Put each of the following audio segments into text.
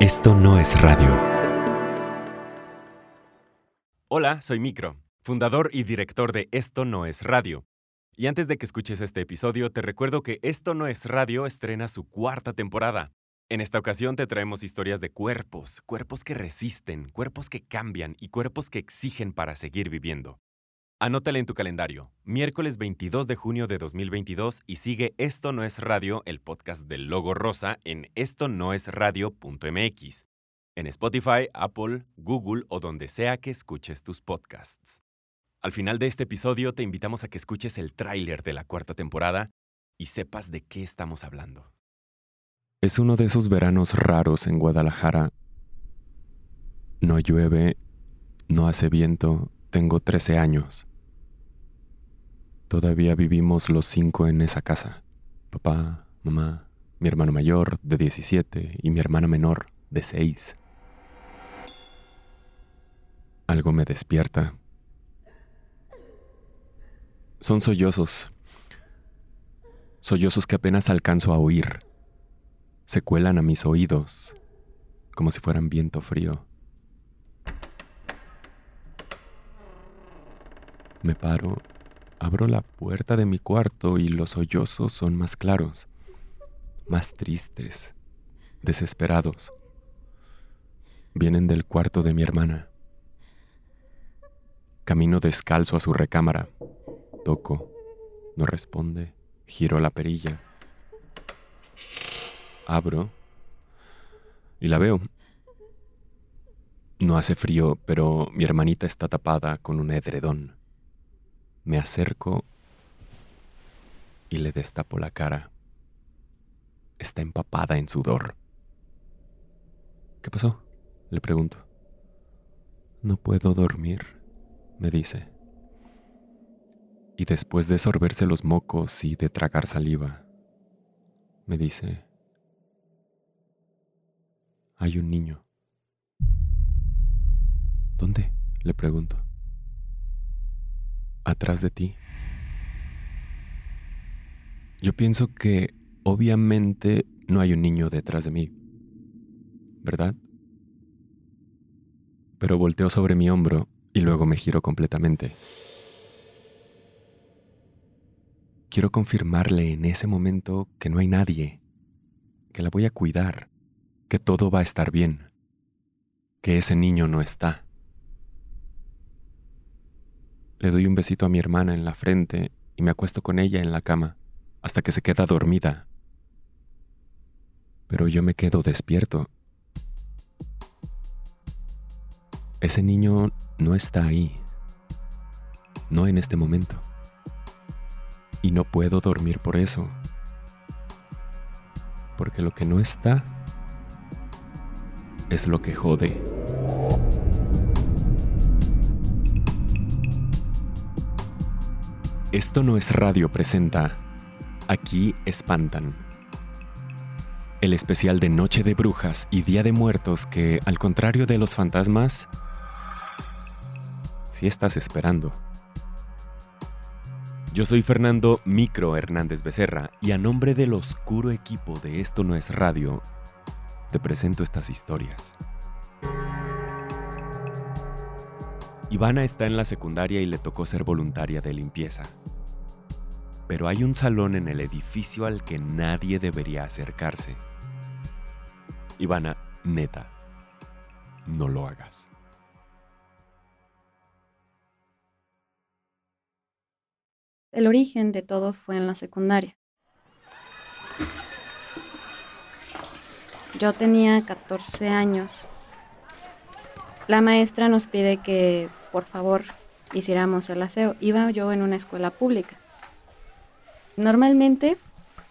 Esto no es radio. Hola, soy Micro, fundador y director de Esto no es radio. Y antes de que escuches este episodio, te recuerdo que Esto no es radio estrena su cuarta temporada. En esta ocasión te traemos historias de cuerpos, cuerpos que resisten, cuerpos que cambian y cuerpos que exigen para seguir viviendo. Anótale en tu calendario, miércoles 22 de junio de 2022 y sigue Esto no es radio, el podcast del logo rosa en esto no es radio.mx, en Spotify, Apple, Google o donde sea que escuches tus podcasts. Al final de este episodio te invitamos a que escuches el tráiler de la cuarta temporada y sepas de qué estamos hablando. Es uno de esos veranos raros en Guadalajara. No llueve, no hace viento, tengo 13 años. Todavía vivimos los cinco en esa casa. Papá, mamá, mi hermano mayor de 17 y mi hermana menor de 6. Algo me despierta. Son sollozos. Sollozos que apenas alcanzo a oír. Se cuelan a mis oídos, como si fueran viento frío. Me paro, abro la puerta de mi cuarto y los sollozos son más claros, más tristes, desesperados. Vienen del cuarto de mi hermana. Camino descalzo a su recámara. Toco. No responde. Giro la perilla. Abro. Y la veo. No hace frío, pero mi hermanita está tapada con un edredón. Me acerco y le destapo la cara. Está empapada en sudor. ¿Qué pasó? Le pregunto. No puedo dormir, me dice. Y después de sorberse los mocos y de tragar saliva, me dice, hay un niño. ¿Dónde? Le pregunto atrás de ti. Yo pienso que obviamente no hay un niño detrás de mí, ¿verdad? Pero volteo sobre mi hombro y luego me giro completamente. Quiero confirmarle en ese momento que no hay nadie, que la voy a cuidar, que todo va a estar bien, que ese niño no está. Le doy un besito a mi hermana en la frente y me acuesto con ella en la cama hasta que se queda dormida. Pero yo me quedo despierto. Ese niño no está ahí. No en este momento. Y no puedo dormir por eso. Porque lo que no está es lo que jode. Esto no es radio presenta Aquí espantan. El especial de Noche de Brujas y Día de Muertos que, al contrario de los fantasmas, si estás esperando. Yo soy Fernando Micro Hernández Becerra y a nombre del oscuro equipo de Esto no es radio, te presento estas historias. Ivana está en la secundaria y le tocó ser voluntaria de limpieza. Pero hay un salón en el edificio al que nadie debería acercarse. Ivana, neta, no lo hagas. El origen de todo fue en la secundaria. Yo tenía 14 años. La maestra nos pide que por favor hiciéramos el aseo. Iba yo en una escuela pública. Normalmente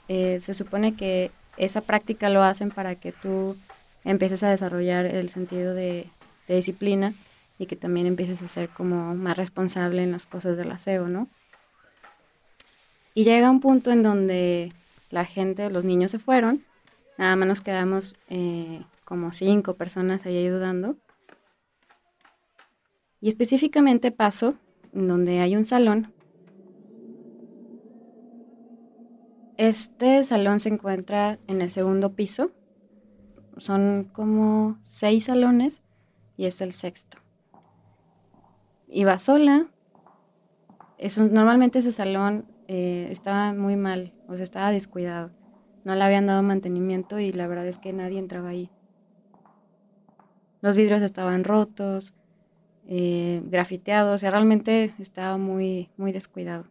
eh, se supone que esa práctica lo hacen para que tú empieces a desarrollar el sentido de, disciplina y que también empieces a ser como más responsable en las cosas del aseo, ¿no? Y llega un punto en donde la gente, los niños se fueron, nada más nos quedamos eh, como cinco personas ahí ayudando y específicamente paso donde hay un salón. Este salón se encuentra en el segundo piso. son como seis salones y es el sexto. Iba sola. normalmente ese salón eh, estaba muy mal, o sea, estaba descuidado. No le habían dado mantenimiento y la verdad es que nadie entraba ahí. Los vidrios estaban rotos, eh, grafiteados, o sea, realmente estaba muy, muy descuidado.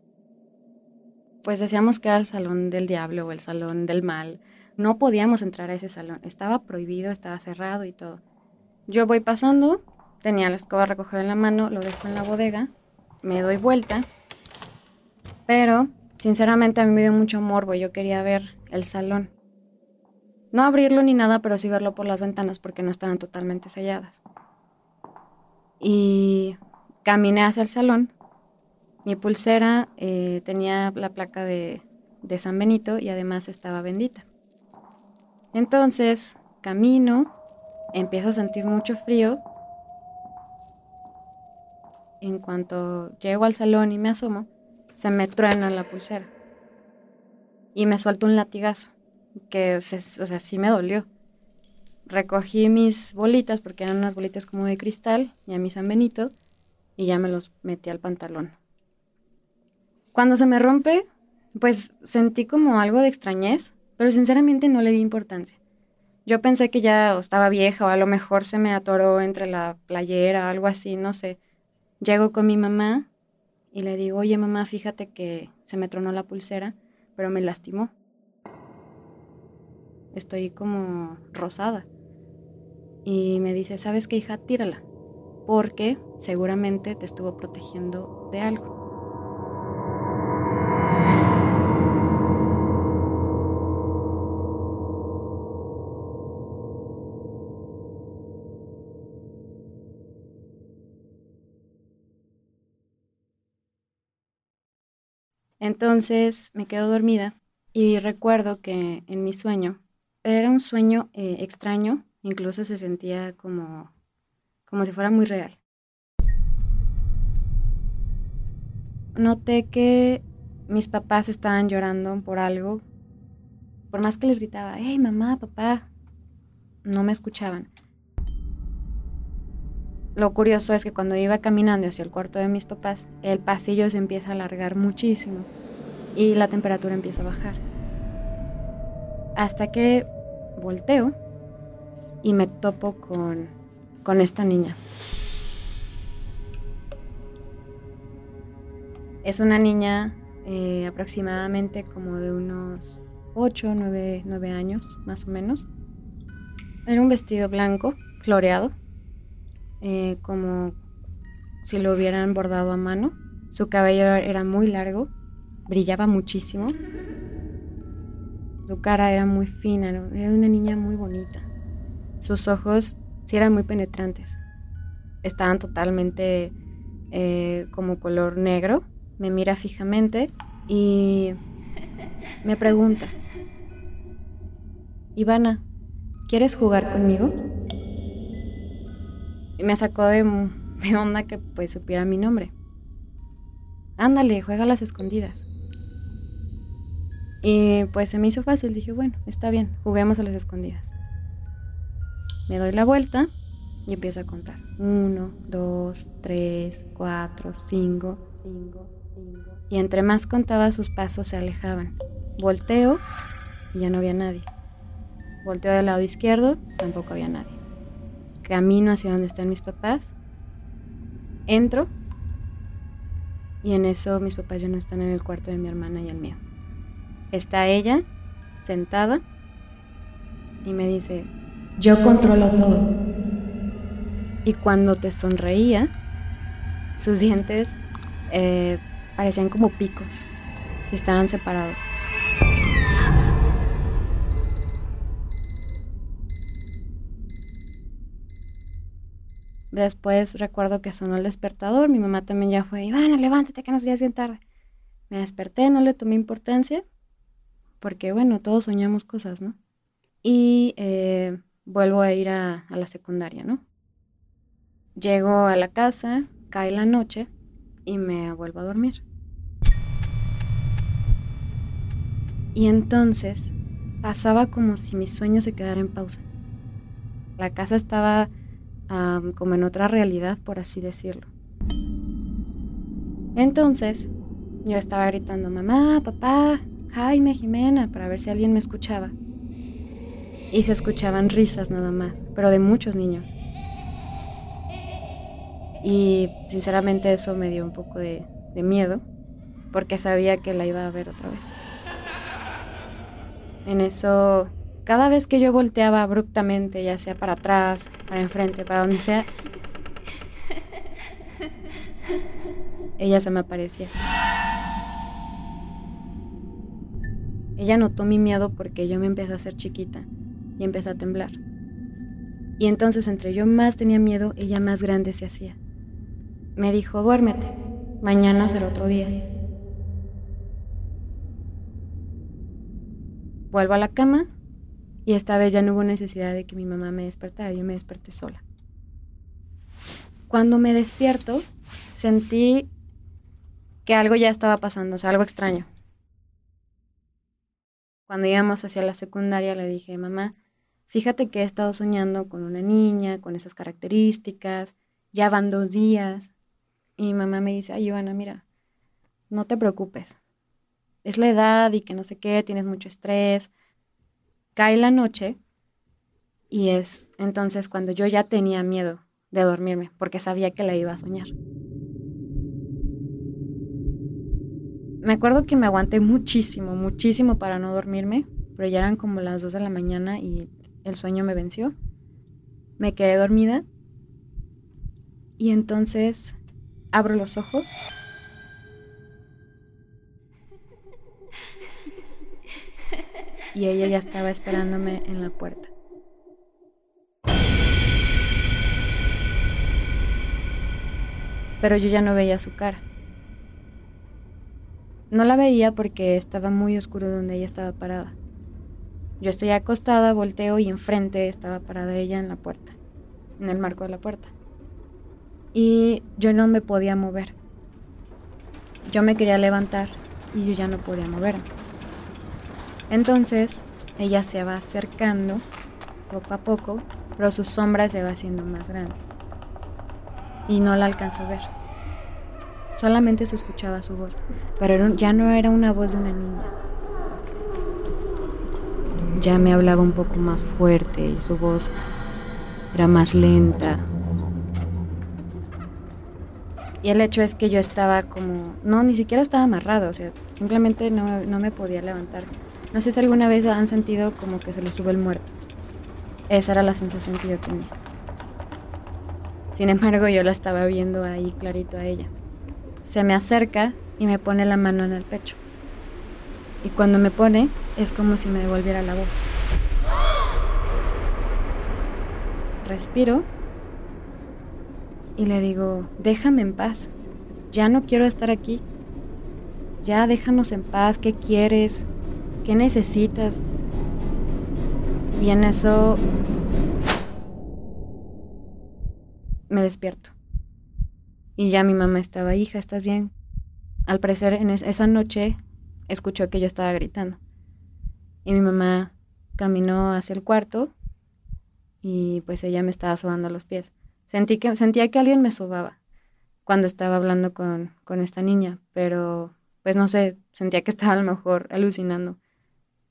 Pues decíamos que era el salón del diablo o el salón del mal. No podíamos entrar a ese salón, estaba prohibido, estaba cerrado y todo. Yo voy pasando, tenía la escoba a recoger en la mano, lo dejo en la bodega, me doy vuelta, pero sinceramente a mí me dio mucho morbo, yo quería ver el salón. No abrirlo ni nada, pero sí verlo por las ventanas porque no estaban totalmente selladas. Y caminé hacia el salón. Mi pulsera eh, tenía la placa de, de San Benito y además estaba bendita. Entonces, camino, empiezo a sentir mucho frío. En cuanto llego al salón y me asomo, se me truena la pulsera. Y me suelto un latigazo, que o sea, sí me dolió. Recogí mis bolitas, porque eran unas bolitas como de cristal, y a mi San Benito, y ya me los metí al pantalón. Cuando se me rompe, pues sentí como algo de extrañez, pero sinceramente no le di importancia. Yo pensé que ya estaba vieja o a lo mejor se me atoró entre la playera algo así, no sé. Llego con mi mamá y le digo, oye mamá, fíjate que se me tronó la pulsera, pero me lastimó. Estoy como rosada. Y me dice, ¿sabes qué hija? Tírala, porque seguramente te estuvo protegiendo de algo. Entonces me quedo dormida y recuerdo que en mi sueño, era un sueño eh, extraño, incluso se sentía como, como si fuera muy real. Noté que mis papás estaban llorando por algo. Por más que les gritaba, hey mamá, papá, no me escuchaban. Lo curioso es que cuando iba caminando hacia el cuarto de mis papás, el pasillo se empieza a alargar muchísimo y la temperatura empieza a bajar. Hasta que volteo y me topo con, con esta niña. Es una niña eh, aproximadamente como de unos 8, 9, 9 años, más o menos. Era un vestido blanco, floreado, eh, como si lo hubieran bordado a mano. Su cabello era muy largo, brillaba muchísimo. Su cara era muy fina, era una niña muy bonita. Sus ojos sí eran muy penetrantes. Estaban totalmente eh, como color negro. Me mira fijamente y me pregunta, Ivana, ¿quieres jugar conmigo? Y me sacó de, onda que pues supiera mi nombre. Ándale, juega a las escondidas. Y pues se me hizo fácil, dije, bueno, está bien, juguemos a las escondidas. Me doy la vuelta y empiezo a contar. Uno, dos, tres, cuatro, cinco, cinco, cinco. Y entre más contaba sus pasos se alejaban. Volteo y ya no había nadie. Volteo del lado izquierdo, tampoco había nadie camino hacia donde están mis papás, entro y en eso mis papás ya no están en el cuarto de mi hermana y el mío. Está ella sentada y me dice, yo controlo todo. Y cuando te sonreía, sus dientes eh, parecían como picos estaban separados. Después recuerdo que sonó el despertador, mi mamá también ya fue, Ivana, levántate que nos días bien tarde. Me desperté, no le tomé importancia, porque bueno, todos soñamos cosas, ¿no? Y eh, vuelvo a ir a, la secundaria, ¿no? Llego a la casa, cae la noche y me vuelvo a dormir. Y entonces pasaba como si mi sueño se quedara en pausa. La casa estaba como en otra realidad, por así decirlo. Entonces, yo estaba gritando, mamá, papá, Jaime, Jimena, para ver si alguien me escuchaba. Y se escuchaban risas nada más, pero de muchos niños. Y sinceramente eso me dio un poco de, miedo, porque sabía que la iba a ver otra vez. En eso, cada vez que yo volteaba abruptamente, ya sea para atrás, para enfrente, para donde sea, ella se me aparecía. Ella notó mi miedo porque yo me empecé a hacer chiquita y empecé a temblar. Y entonces entre yo más tenía miedo, ella más grande se hacía. Me dijo, duérmete, mañana será otro día. Vuelvo a la cama y esta vez ya no hubo necesidad de que mi mamá me despertara, yo me desperté sola. Cuando me despierto, sentí que algo ya estaba pasando, o sea, algo extraño. Cuando íbamos hacia la secundaria le dije, mamá, fíjate que he estado soñando con una niña, con esas características, ya van dos días. Y mi mamá me dice, ay, Ivana, mira, no te preocupes, es la edad y que no sé qué, tienes mucho estrés. Cae la noche y es entonces cuando yo ya tenía miedo de dormirme porque sabía que la iba a soñar. Me acuerdo que me aguanté muchísimo, muchísimo para no dormirme, pero ya eran como las 2 de la mañana y el sueño me venció. Me quedé dormida y entonces abro los ojos y ella ya estaba esperándome en la puerta. Pero yo ya no veía su cara. No la veía porque estaba muy oscuro donde ella estaba parada. Yo estoy acostada, volteo y enfrente estaba parada ella en la puerta, en el marco de la puerta. Y yo no me podía mover. Yo me quería levantar y yo ya no podía moverme. Entonces ella se va acercando poco a poco, pero su sombra se va haciendo más grande. Y no la alcanzó a ver. Solamente se escuchaba su voz, pero ya no era una voz de una niña. Ya me hablaba un poco más fuerte y su voz era más lenta. Y el hecho es que yo estaba como, no, ni siquiera estaba amarrado, o sea, simplemente no, no me podía levantar. No sé si alguna vez han sentido como que se les sube el muerto. Esa era la sensación que yo tenía. Sin embargo, yo la estaba viendo ahí clarito a ella. Se me acerca y me pone la mano en el pecho. Y cuando me pone, es como si me devolviera la voz. Respiro y le digo, déjame en paz. Ya no quiero estar aquí. Ya déjanos en paz. ¿Qué quieres? ¿Qué necesitas? Y en eso me despierto. Y ya mi mamá estaba, hija, ¿estás bien? Al parecer en esa noche escuchó que yo estaba gritando. Y mi mamá caminó hacia el cuarto y pues ella me estaba sobando los pies. Sentí que, sentía que alguien me sobaba cuando estaba hablando con, con esta niña, pero pues no sé, sentía que estaba a lo mejor alucinando.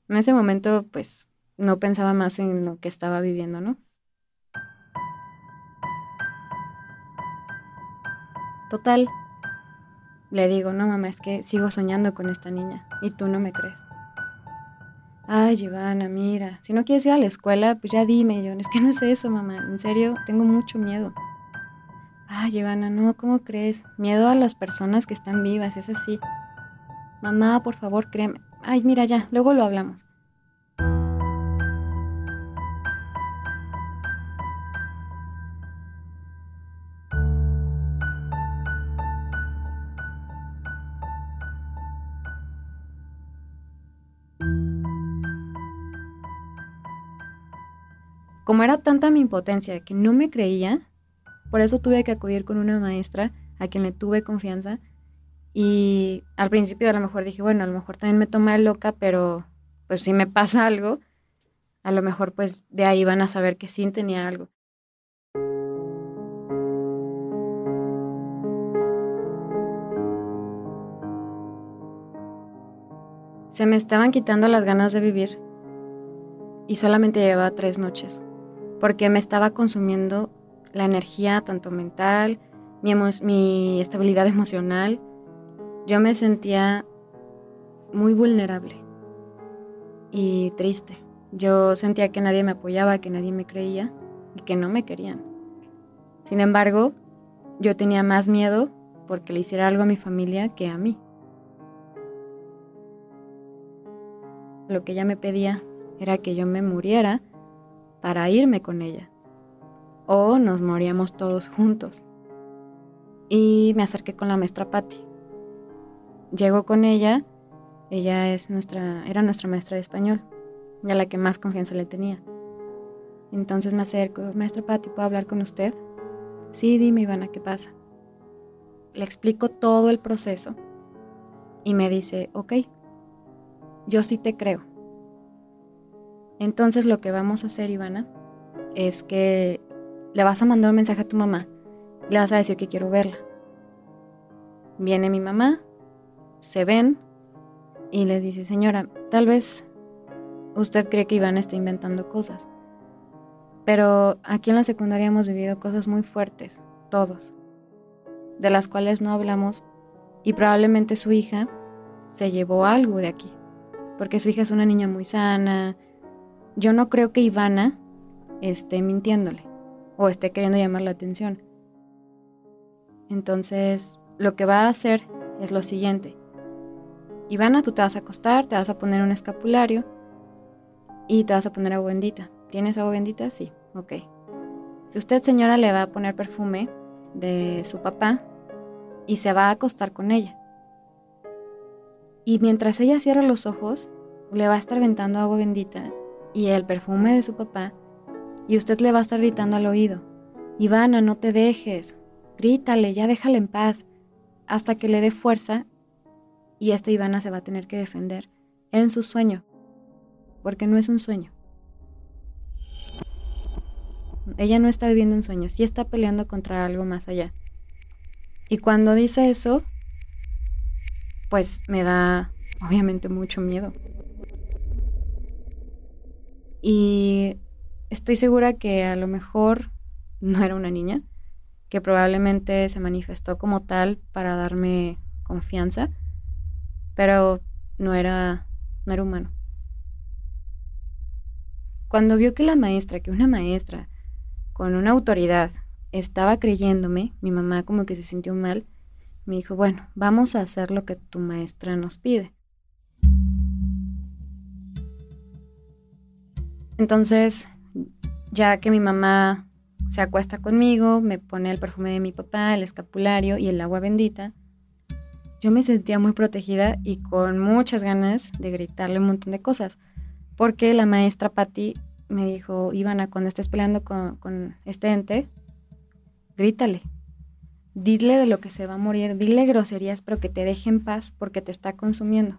En ese momento, pues, no pensaba más en lo que estaba viviendo, ¿no? Total, le digo, no mamá, es que sigo soñando con esta niña y tú no me crees. Ay, Ivana, mira, si no quieres ir a la escuela, pues ya dime, yo, es que no es eso, mamá, en serio, tengo mucho miedo. Ay, Ivana, no, ¿cómo crees? Miedo a las personas que están vivas, es así. Mamá, por favor, créeme. Ay, mira ya, luego lo hablamos. Como era tanta mi impotencia que no me creía, por eso tuve que acudir con una maestra a quien le tuve confianza y al principio a lo mejor dije, bueno, a lo mejor también me toma loca, pero pues si me pasa algo, a lo mejor pues de ahí van a saber que sí tenía algo. Se me estaban quitando las ganas de vivir y solamente llevaba tres noches, porque me estaba consumiendo la energía tanto mental, mi, estabilidad emocional. Yo me sentía muy vulnerable y triste. Yo sentía que nadie me apoyaba, que nadie me creía y que no me querían. Sin embargo, yo tenía más miedo porque le hiciera algo a mi familia que a mí. Lo que ella me pedía era que yo me muriera para irme con ella. O nos moríamos todos juntos. Y me acerqué con la maestra Patti. Llego con ella, ella es nuestra, era nuestra maestra de español, a la que más confianza le tenía. Entonces me acerco, maestra Patti, ¿puedo hablar con usted? Sí, dime Ivana, ¿qué pasa? Le explico todo el proceso y me dice, ok, yo sí te creo. Entonces lo que vamos a hacer, Ivana, es que le vas a mandar un mensaje a tu mamá. Le vas a decir que quiero verla. Viene mi mamá, se ven y le dice, señora, tal vez usted cree que Ivana está inventando cosas. Pero aquí en la secundaria hemos vivido cosas muy fuertes, todos, de las cuales no hablamos y probablemente su hija se llevó algo de aquí porque su hija es una niña muy sana. Yo no creo que Ivana esté mintiéndole o esté queriendo llamar la atención. Entonces, lo que va a hacer es lo siguiente. Ivana, tú te vas a acostar, te vas a poner un escapulario y te vas a poner agua bendita. ¿Tienes agua bendita? Sí, ok. Usted, señora, le va a poner perfume de su papá y se va a acostar con ella. Y mientras ella cierra los ojos, le va a estar ventando agua bendita y el perfume de su papá, y usted le va a estar gritando al oído, Ivana, no te dejes, grítale, ya déjale en paz, hasta que le dé fuerza y esta Ivana se va a tener que defender en su sueño, porque no es un sueño. Ella no está viviendo un sueño, sí está peleando contra algo más allá. Y cuando dice eso, pues me da obviamente mucho miedo. Y estoy segura que a lo mejor no era una niña, que probablemente se manifestó como tal para darme confianza, pero no era, no era humano. Cuando vio que la maestra, que una maestra con una autoridad estaba creyéndome, mi mamá como que se sintió mal me dijo, bueno, vamos a hacer lo que tu maestra nos pide. Entonces, ya que mi mamá se acuesta conmigo, me pone el perfume de mi papá, el escapulario y el agua bendita, yo me sentía muy protegida y con muchas ganas de gritarle un montón de cosas. Porque la maestra Patti me dijo, Ivana, cuando estés peleando con, con este ente, grítale, dile de lo que se va a morir, dile groserías, pero que te deje en paz porque te está consumiendo.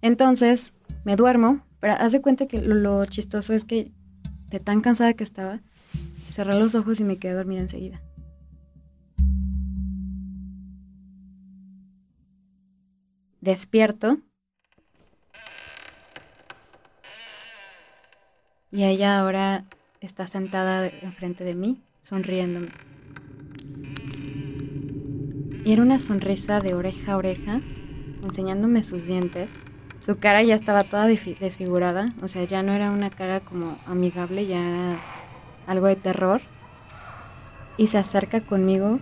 Entonces, me duermo, pero haz de cuenta que lo, chistoso es que de tan cansada que estaba, cerré los ojos y me quedé dormida enseguida. Despierto. Y ella ahora está sentada enfrente de mí, sonriéndome. Y era una sonrisa de oreja a oreja, enseñándome sus dientes. Su cara ya estaba toda desfigurada, o sea, ya no era una cara como amigable, ya era algo de terror. Y se acerca conmigo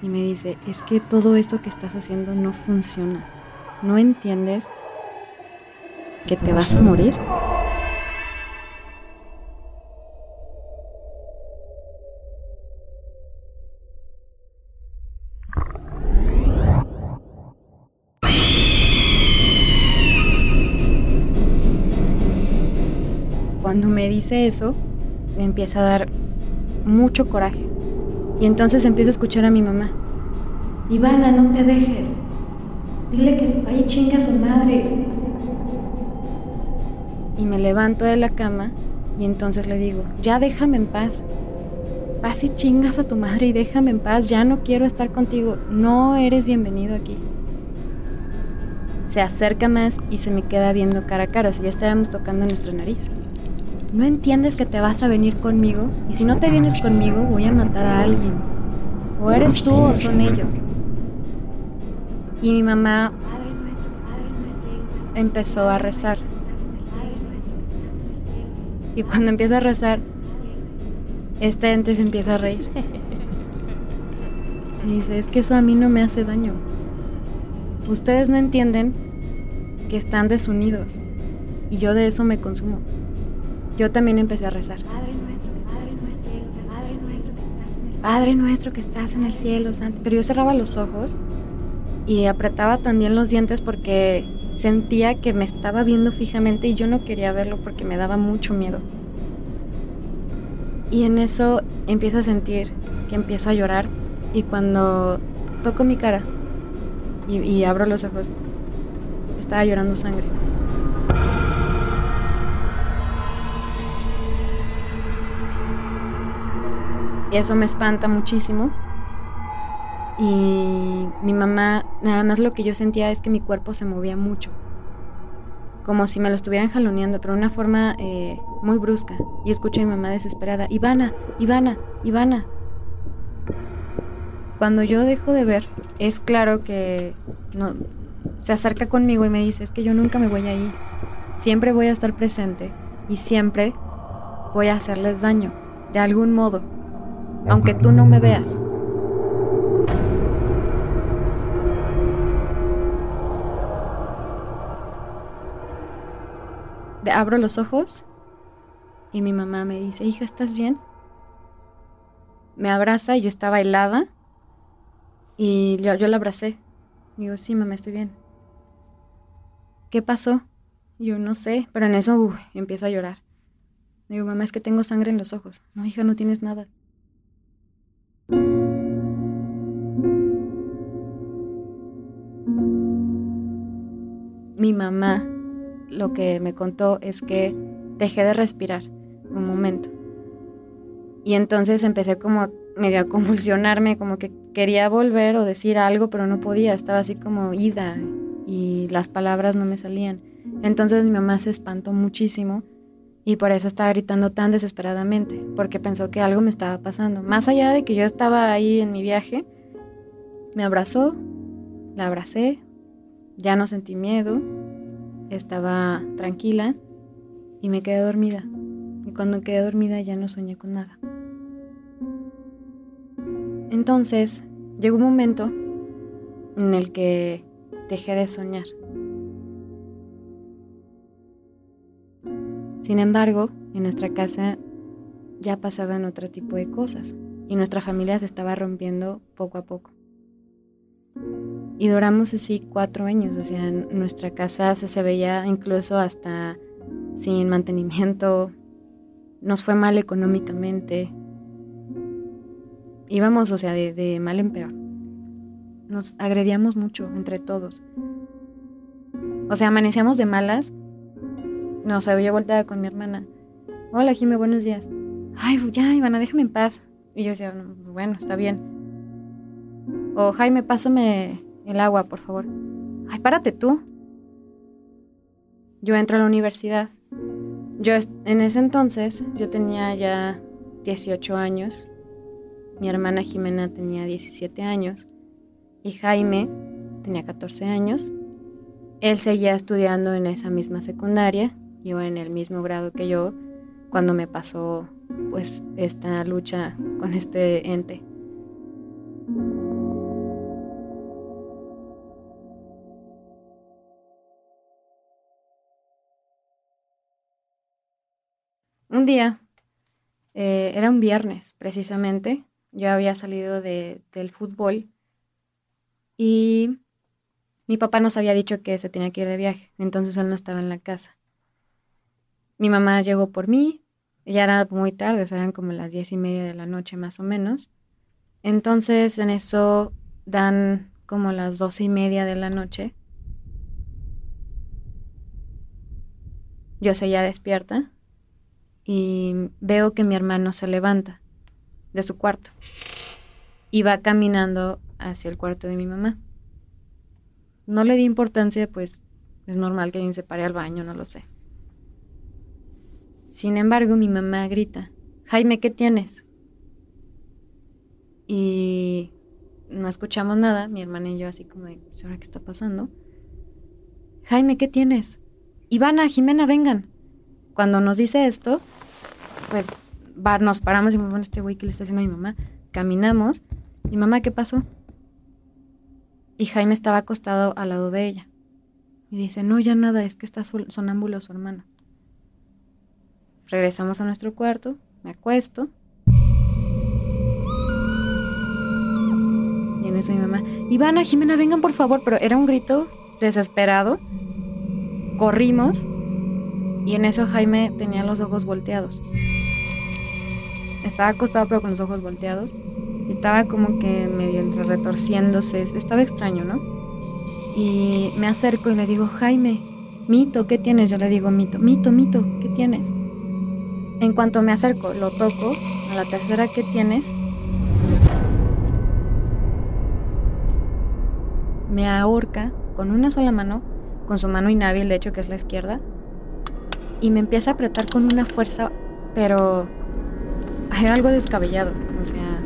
y me dice, es que todo esto que estás haciendo no funciona. ¿No entiendes que te vas a morir? Cuando me dice eso, me empieza a dar mucho coraje. Y entonces empiezo a escuchar a mi mamá. Ivana, no te dejes. Dile que vaya chinga a su madre. y me levanto de la cama y entonces le digo, ya déjame en paz. Vas y chingas a tu madre y déjame en paz, ya no quiero estar contigo, no eres bienvenido aquí. Se acerca más y se me queda viendo cara a cara, o sea, ya estábamos tocando nuestra nariz. ¿No entiendes que te vas a venir conmigo? Y si no te vienes conmigo, voy a matar a alguien. O eres tú o son ellos. Y mi mamá empezó a rezar. Y cuando empieza a rezar, este ente se empieza a reír. Y dice, es que eso a mí no me hace daño. Ustedes no entienden que están desunidos. Y yo de eso me consumo. Yo también empecé a rezar. Padre nuestro que estás en el cielo. Pero yo cerraba los ojos y apretaba también los dientes porque sentía que me estaba viendo fijamente y yo no quería verlo porque me daba mucho miedo. Y en eso empiezo a sentir que empiezo a llorar y cuando toco mi cara y, y abro los ojos, estaba llorando sangre. Eso me espanta muchísimo. Y mi mamá, nada más lo que yo sentía es que mi cuerpo se movía mucho. Como si me lo estuvieran jaloneando, pero de una forma eh, muy brusca. Y escucho a mi mamá desesperada, Ivana, Ivana, Ivana. Cuando yo dejo de ver, es claro que no, se acerca conmigo y me dice, es que yo nunca me voy a ir. Siempre voy a estar presente y siempre voy a hacerles daño, de algún modo aunque tú no me veas. abro los ojos y mi mamá me dice, hija, ¿estás bien? Me abraza y yo estaba helada y yo, la abracé. Digo, sí, mamá, estoy bien. ¿Qué pasó? Yo no sé, pero en eso empiezo a llorar. Digo, mamá, es que tengo sangre en los ojos. No, hija, no tienes nada. Mi mamá lo que me contó es que dejé de respirar un momento. Y entonces empecé como medio a convulsionarme, como que quería volver o decir algo, pero no podía, estaba así como ida y las palabras no me salían. Entonces mi mamá se espantó muchísimo y por eso estaba gritando tan desesperadamente, porque pensó que algo me estaba pasando. Más allá de que yo estaba ahí en mi viaje, me abrazó, la abracé, ya no sentí miedo, estaba tranquila y me quedé dormida. Y cuando quedé dormida ya no soñé con nada. Entonces, llegó un momento en el que dejé de soñar. Sin embargo, en nuestra casa ya pasaban otro tipo de cosas y nuestra familia se estaba rompiendo poco a poco. Y duramos así cuatro años, o sea, nuestra casa se, se veía incluso hasta sin mantenimiento, nos fue mal económicamente, íbamos, o sea, de, mal en peor. Nos agredíamos mucho entre todos. O sea, amanecíamos de malas no, o sea, yo volteaba con mi hermana. Hola, Jime, buenos días. Ay, ya, Ivana, déjame en paz. Y yo decía, bueno, está bien. O Jaime, pásame el agua, por favor. Ay, párate tú. Yo entro a la universidad. Yo en ese entonces, yo tenía ya 18 años. Mi hermana Jimena tenía 17 años. Y Jaime tenía 14 años. Él seguía estudiando en esa misma secundaria iba en el mismo grado que yo cuando me pasó pues esta lucha con este ente. Un día, eh, era un viernes precisamente, yo había salido de, del fútbol y mi papá nos había dicho que se tenía que ir de viaje, entonces él no estaba en la casa. Mi mamá llegó por mí, ya era muy tarde, o eran como las diez y media de la noche más o menos. Entonces en eso dan como las doce y media de la noche. Yo seguía despierta y veo que mi hermano se levanta de su cuarto y va caminando hacia el cuarto de mi mamá. No le di importancia, pues es normal que alguien se pare al baño, no lo sé. Sin embargo, mi mamá grita, Jaime, ¿qué tienes? Y no escuchamos nada, mi hermana y yo así como de, ¿ahora qué está pasando? Jaime, ¿qué tienes? Ivana, Jimena, vengan. Cuando nos dice esto, pues nos paramos y bueno, este güey, ¿qué le está haciendo a mi mamá? Caminamos. ¿Y mamá qué pasó? Y Jaime estaba acostado al lado de ella. Y dice, no, ya nada, es que está sonámbulo su hermano. Regresamos a nuestro cuarto, me acuesto. Y en eso mi mamá, Ivana, Jimena, vengan por favor, pero era un grito desesperado. Corrimos y en eso Jaime tenía los ojos volteados. Estaba acostado pero con los ojos volteados. Estaba como que medio entre retorciéndose. Estaba extraño, ¿no? Y me acerco y le digo, Jaime, Mito, ¿qué tienes? Yo le digo, Mito, Mito, Mito, ¿qué tienes? En cuanto me acerco, lo toco, a la tercera, ¿qué tienes? Me ahorca con una sola mano, con su mano inhábil, de hecho, que es la izquierda, y me empieza a apretar con una fuerza, pero era algo descabellado. O sea,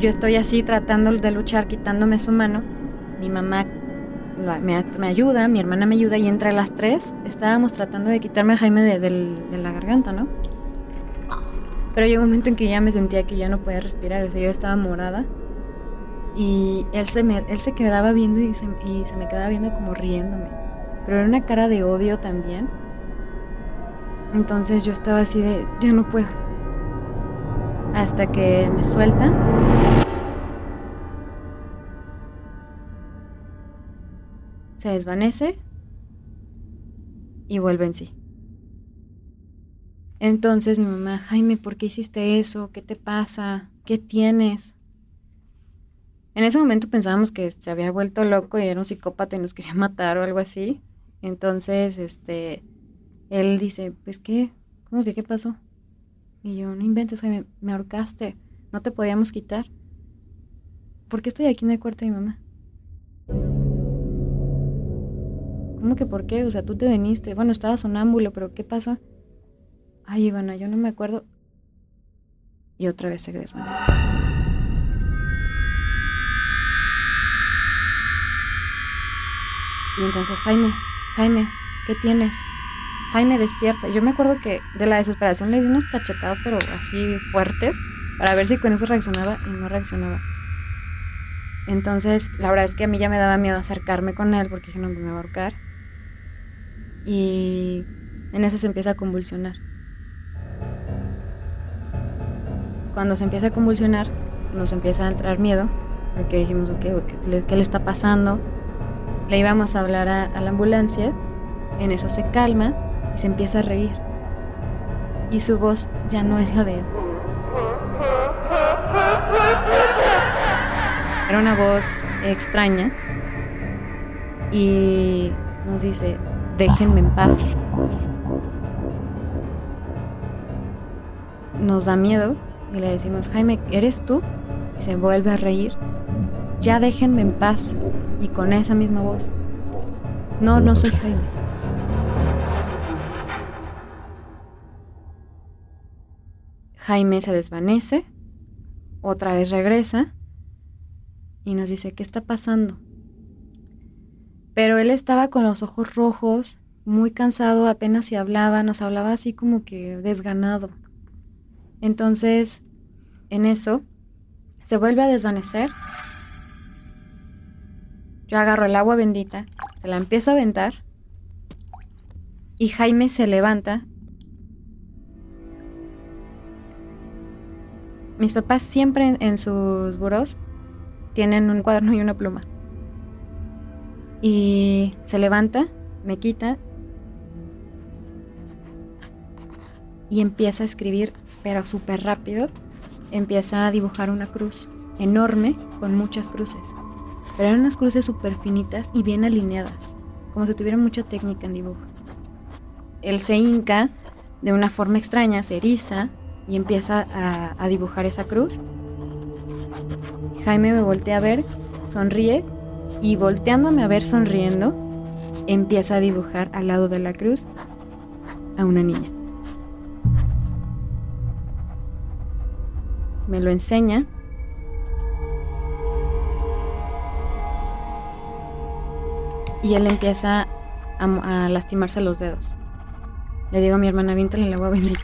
yo estoy así tratando de luchar, quitándome su mano. Mi mamá me, ayuda, mi hermana me ayuda y entre las tres estábamos tratando de quitarme a Jaime de, la garganta, ¿no? Pero llegó un momento en que ya me sentía que ya no podía respirar, o sea, yo estaba morada. Y él se, él se quedaba viendo y se, y se me quedaba viendo como riéndome. Pero era una cara de odio también. Entonces yo estaba así de, yo no puedo. Hasta que me suelta. Se desvanece y vuelve en sí. Entonces mi mamá, Jaime, ¿por qué hiciste eso? ¿Qué te pasa? ¿Qué tienes? En ese momento pensábamos que se había vuelto loco y era un psicópata y nos quería matar o algo así. Entonces, este, él dice, pues qué, ¿cómo que qué pasó? Y yo, no inventes, me, me ahorcaste, no te podíamos quitar. ¿Por qué estoy aquí en el cuarto de mi mamá? ¿Cómo que por qué? O sea, tú te viniste. Bueno, estaba sonámbulo, pero ¿qué pasó? Ay, Ivana, yo no me acuerdo. Y otra vez se desvanece. Y entonces, Jaime, Jaime, ¿qué tienes? Jaime despierta. Yo me acuerdo que de la desesperación le di unas cachetadas, pero así fuertes, para ver si con eso reaccionaba y no reaccionaba. Entonces, la verdad es que a mí ya me daba miedo acercarme con él porque dije, no, me va a ahorcar. Y en eso se empieza a convulsionar. Cuando se empieza a convulsionar, nos empieza a entrar miedo, porque dijimos, ok, ¿qué le, está pasando? Le íbamos a hablar a la ambulancia, en eso se calma y se empieza a reír. Y su voz ya no es la de él. Era una voz extraña y nos dice, déjenme en paz. Nos da miedo y le decimos, Jaime, ¿eres tú? Y se vuelve a reír. Ya déjenme en paz. Y con esa misma voz, no, no soy Jaime. Jaime se desvanece, otra vez regresa y nos dice, ¿qué está pasando? Pero él estaba con los ojos rojos, muy cansado, apenas si hablaba, nos hablaba así como que desganado. Entonces, en eso, se vuelve a desvanecer. Yo agarro el agua bendita, se la empiezo a aventar y Jaime se levanta Mis papás siempre en, sus buros tienen un cuaderno y una pluma. Y se levanta, me quita y empieza a escribir, pero súper rápido. Empieza a dibujar una cruz enorme con muchas cruces. Pero eran unas cruces súper finitas y bien alineadas, como si tuviera mucha técnica en dibujo. él se hinca de una forma extraña, se eriza y empieza a, dibujar esa cruz. Jaime me voltea a ver, sonríe y volteándome a ver sonriendo, empieza a dibujar al lado de la cruz a una niña. Me lo enseña. Y él empieza a, lastimarse los dedos. Le digo a mi hermana, viéntale el agua bendita.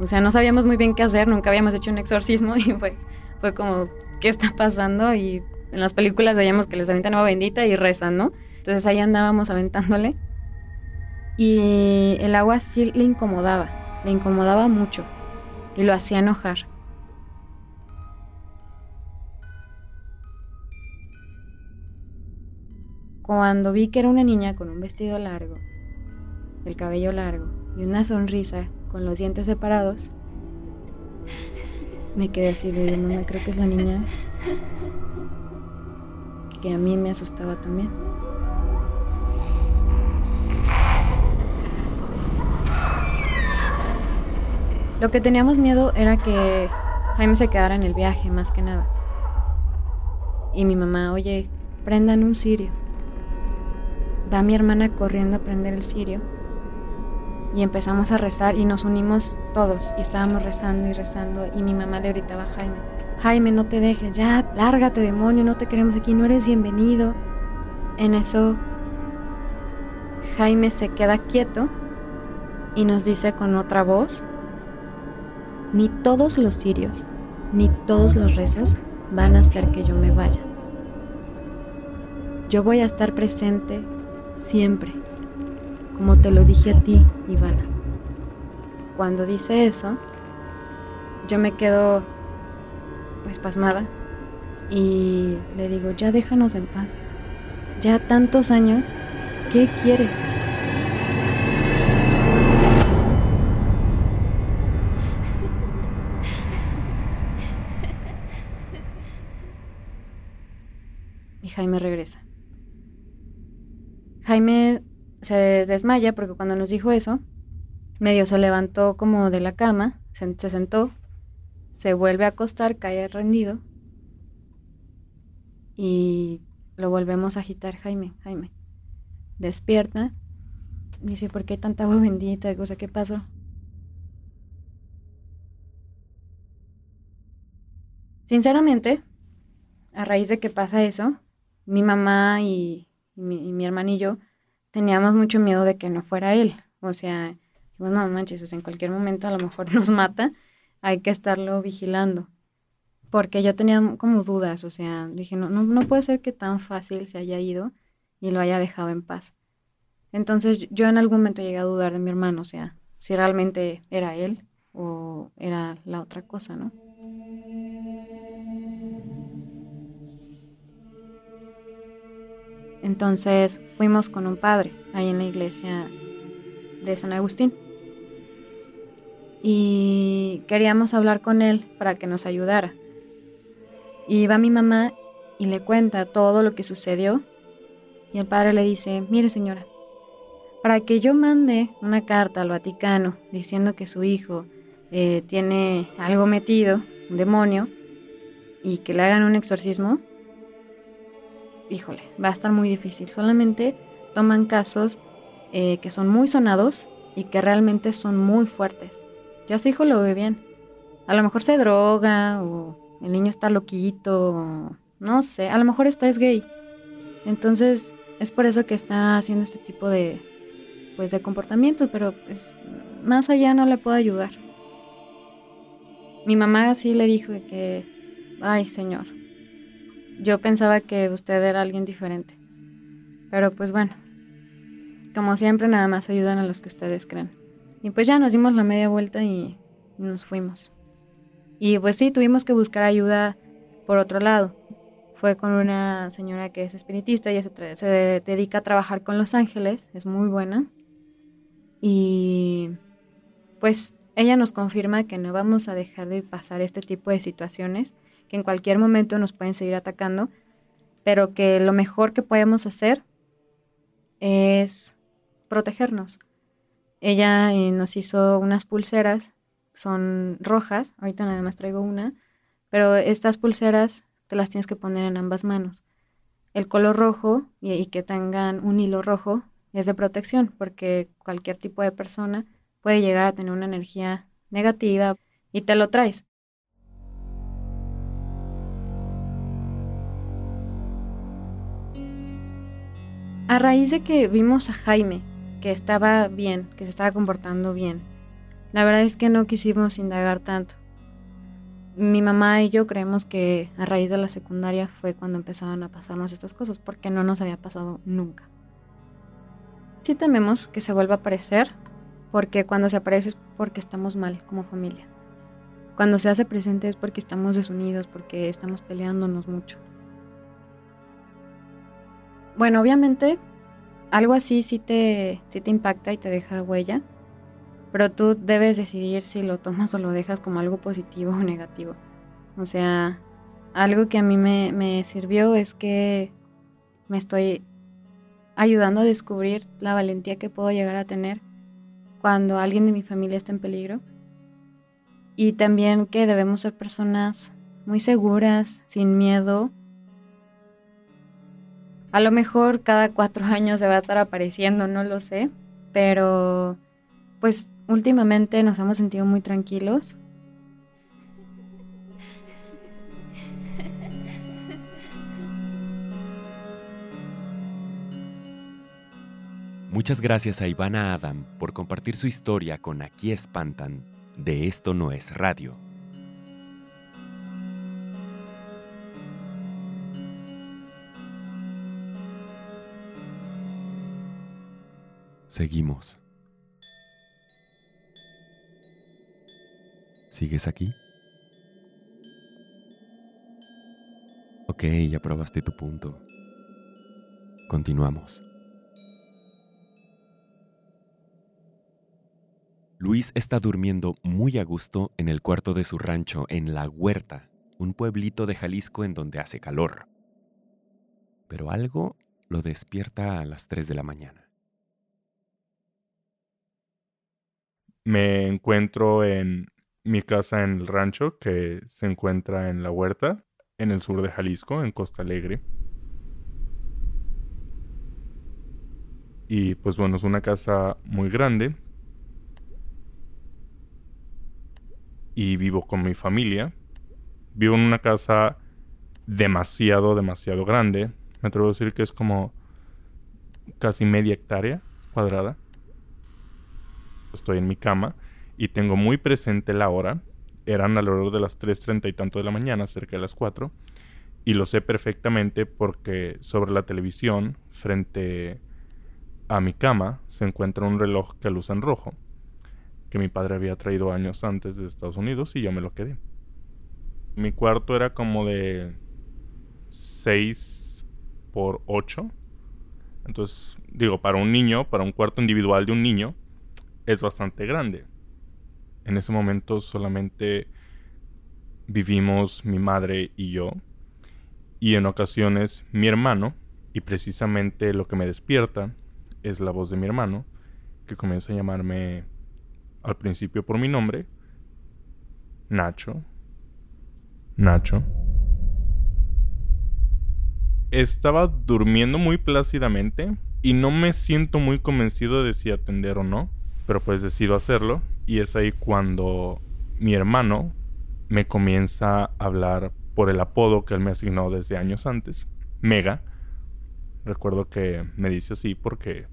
O sea, no sabíamos muy bien qué hacer, nunca habíamos hecho un exorcismo y pues fue como, ¿qué está pasando? Y en las películas veíamos que les avientan agua bendita y rezan, ¿no? Entonces ahí andábamos aventándole. Y el agua sí le incomodaba, le incomodaba mucho y lo hacía enojar. Cuando vi que era una niña con un vestido largo, el cabello largo y una sonrisa con los dientes separados, me quedé así de me creo que es la niña que a mí me asustaba también. Lo que teníamos miedo era que Jaime se quedara en el viaje, más que nada. Y mi mamá, oye, prendan un cirio. Va mi hermana corriendo a prender el cirio y empezamos a rezar y nos unimos todos y estábamos rezando y rezando y mi mamá le gritaba a Jaime, Jaime, no te dejes, ya, lárgate demonio, no te queremos aquí, no eres bienvenido. En eso Jaime se queda quieto y nos dice con otra voz, ni todos los sirios, ni todos los rezos van a hacer que yo me vaya. Yo voy a estar presente siempre como te lo dije a ti, Ivana. Cuando dice eso, yo me quedo pues pasmada y le digo, ya déjanos en paz. Ya tantos años, ¿qué quieres? Y Jaime regresa. Jaime desmaya porque cuando nos dijo eso, medio se levantó como de la cama, se, sentó, se vuelve a acostar, cae rendido y lo volvemos a agitar, Jaime, Jaime. Despierta, dice, ¿por qué tanta agua bendita? Cosa, ¿qué pasó? Sinceramente, a raíz de que pasa eso, mi mamá y, mi, y mi hermanillo teníamos mucho miedo de que no fuera él. O sea, no manches, en cualquier momento a lo mejor nos mata, hay que estarlo vigilando. Porque yo tenía como dudas, o sea, dije, no, no, no puede ser que tan fácil se haya ido y lo haya dejado en paz. Entonces yo en algún momento llegué a dudar de mi hermano, o sea, si realmente era él o era la otra cosa, ¿no? Entonces fuimos con un padre ahí en la iglesia de San Agustín. Y queríamos hablar con él para que nos ayudara. Y va mi mamá y le cuenta todo lo que sucedió. Y el padre le dice, mire señora, para que yo mande una carta al Vaticano diciendo que su hijo eh, tiene algo metido, un demonio, y que le hagan un exorcismo, híjole, va a estar muy difícil. Solamente toman casos eh, que son muy sonados y que realmente son muy fuertes. Ya su hijo lo ve bien. A lo mejor se droga o el niño está loquito, no sé, a lo mejor está es gay. Entonces es por eso que está haciendo este tipo de, pues, de comportamientos, pero pues, más allá no le puedo ayudar. Mi mamá sí le dijo que, ay señor, yo pensaba que usted era alguien diferente. Pero pues bueno, como siempre nada más ayudan a los que ustedes creen. Y pues ya nos dimos la media vuelta y nos fuimos. Y pues sí, tuvimos que buscar ayuda por otro lado. Fue con una señora que es espiritista, y se, se dedica a trabajar con los ángeles, es muy buena. Y pues ella nos confirma que no vamos a dejar de pasar este tipo de situaciones que en cualquier momento nos pueden seguir atacando, pero que lo mejor que podemos hacer es protegernos. ella eh, nos hizo unas pulseras, son rojas, ahorita nada más traigo una, pero estas pulseras te las tienes que poner en ambas manos. El color rojo y, que tengan un hilo rojo es de protección, porque cualquier tipo de persona puede llegar a tener una energía negativa y te lo traes. A raíz de que vimos a Jaime, que estaba bien, que se estaba comportando bien, la verdad es que no quisimos indagar tanto. Mi mamá y yo creemos que a raíz de la secundaria fue cuando empezaron a pasarnos estas cosas, porque no nos había pasado nunca. Sí tememos que se vuelva a aparecer, porque cuando se aparece es porque estamos mal como familia. Cuando se hace presente es porque estamos desunidos, porque estamos peleándonos mucho. Bueno, obviamente algo así sí te, sí te impacta y te deja huella, pero tú debes decidir si lo tomas o lo dejas como algo positivo o negativo. O sea, algo que a mí me, me sirvió es que me estoy ayudando a descubrir la valentía que puedo llegar a tener cuando alguien de mi familia está en peligro. Y también que debemos ser personas muy seguras, sin miedo, a lo mejor cada cuatro años se va a estar apareciendo, no lo sé, pero pues últimamente nos hemos sentido muy tranquilos. Muchas gracias a Ivana Adam por compartir su historia con Aquí Espantan, de Esto No es Radio. Seguimos. ¿Sigues aquí? Ok, ya probaste tu punto. Continuamos. Luis está durmiendo muy a gusto en el cuarto de su rancho en La Huerta, un pueblito de Jalisco en donde hace calor. Pero algo lo despierta a las 3 de la mañana. Me encuentro en mi casa en el rancho, que se encuentra en la huerta, en el sur de Jalisco, en Costa Alegre. Y pues bueno, es una casa muy grande. Y vivo con mi familia. Vivo en una casa demasiado, demasiado grande. Me atrevo a decir que es como casi media hectárea cuadrada estoy en mi cama y tengo muy presente la hora. Eran alrededor de las 3.30 y tanto de la mañana, cerca de las 4. Y lo sé perfectamente porque sobre la televisión, frente a mi cama, se encuentra un reloj que luz en rojo, que mi padre había traído años antes de Estados Unidos y yo me lo quedé. Mi cuarto era como de 6 por 8. Entonces, digo, para un niño, para un cuarto individual de un niño, es bastante grande. En ese momento solamente vivimos mi madre y yo, y en ocasiones mi hermano, y precisamente lo que me despierta es la voz de mi hermano, que comienza a llamarme al principio por mi nombre, Nacho, Nacho. Estaba durmiendo muy plácidamente y no me siento muy convencido de si atender o no pero pues decido hacerlo y es ahí cuando mi hermano me comienza a hablar por el apodo que él me asignó desde años antes, Mega. Recuerdo que me dice así porque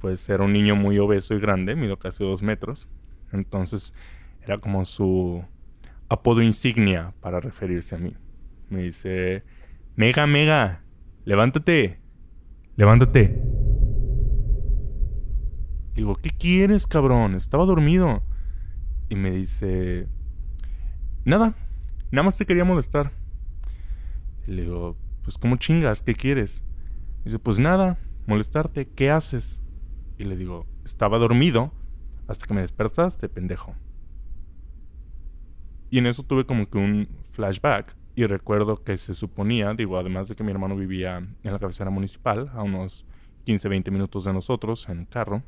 pues era un niño muy obeso y grande, mido casi dos metros, entonces era como su apodo insignia para referirse a mí. Me dice, Mega, Mega, levántate, levántate. Digo, ¿qué quieres, cabrón? Estaba dormido. Y me dice, nada, nada más te quería molestar. Le digo, pues ¿cómo chingas? ¿Qué quieres? dice, pues nada, molestarte, ¿qué haces? Y le digo, estaba dormido hasta que me despertaste, pendejo. Y en eso tuve como que un flashback y recuerdo que se suponía, digo, además de que mi hermano vivía en la cabecera municipal, a unos 15, 20 minutos de nosotros en carro,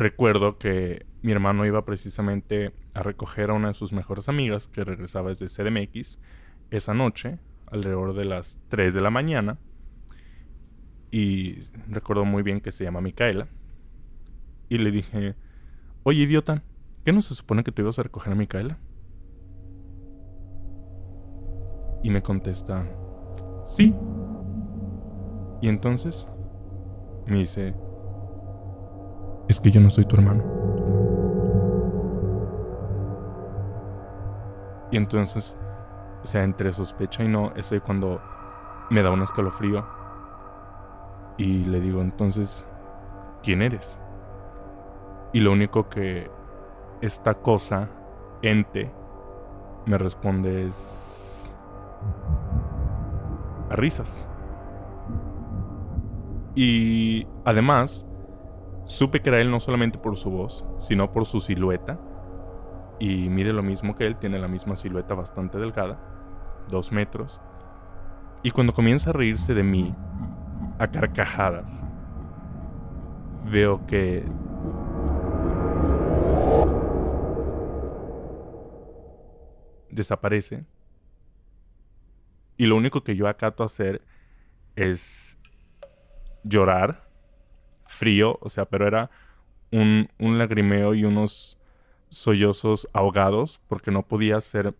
recuerdo que mi hermano iba precisamente a recoger a una de sus mejores amigas que regresaba desde CDMX esa noche, alrededor de las 3 de la mañana. Y recuerdo muy bien que se llama Micaela. Y le dije, oye idiota, ¿qué no se supone que tú ibas a recoger a Micaela? Y me contesta, sí. Y entonces me dice, es que yo no soy tu hermano. Y entonces, o sea, entre sospecha y no, ese cuando me da un escalofrío. Y le digo, entonces, ¿quién eres? Y lo único que esta cosa, ente, me responde es... a risas. Y además, supe que era él no solamente por su voz, sino por su silueta. Y mide lo mismo que él, tiene la misma silueta bastante delgada, dos metros. Y cuando comienza a reírse de mí, a carcajadas, veo que... desaparece. Y lo único que yo acato a hacer es llorar, frío, o sea, pero era un, un lagrimeo y unos sollozos ahogados porque no podía hacer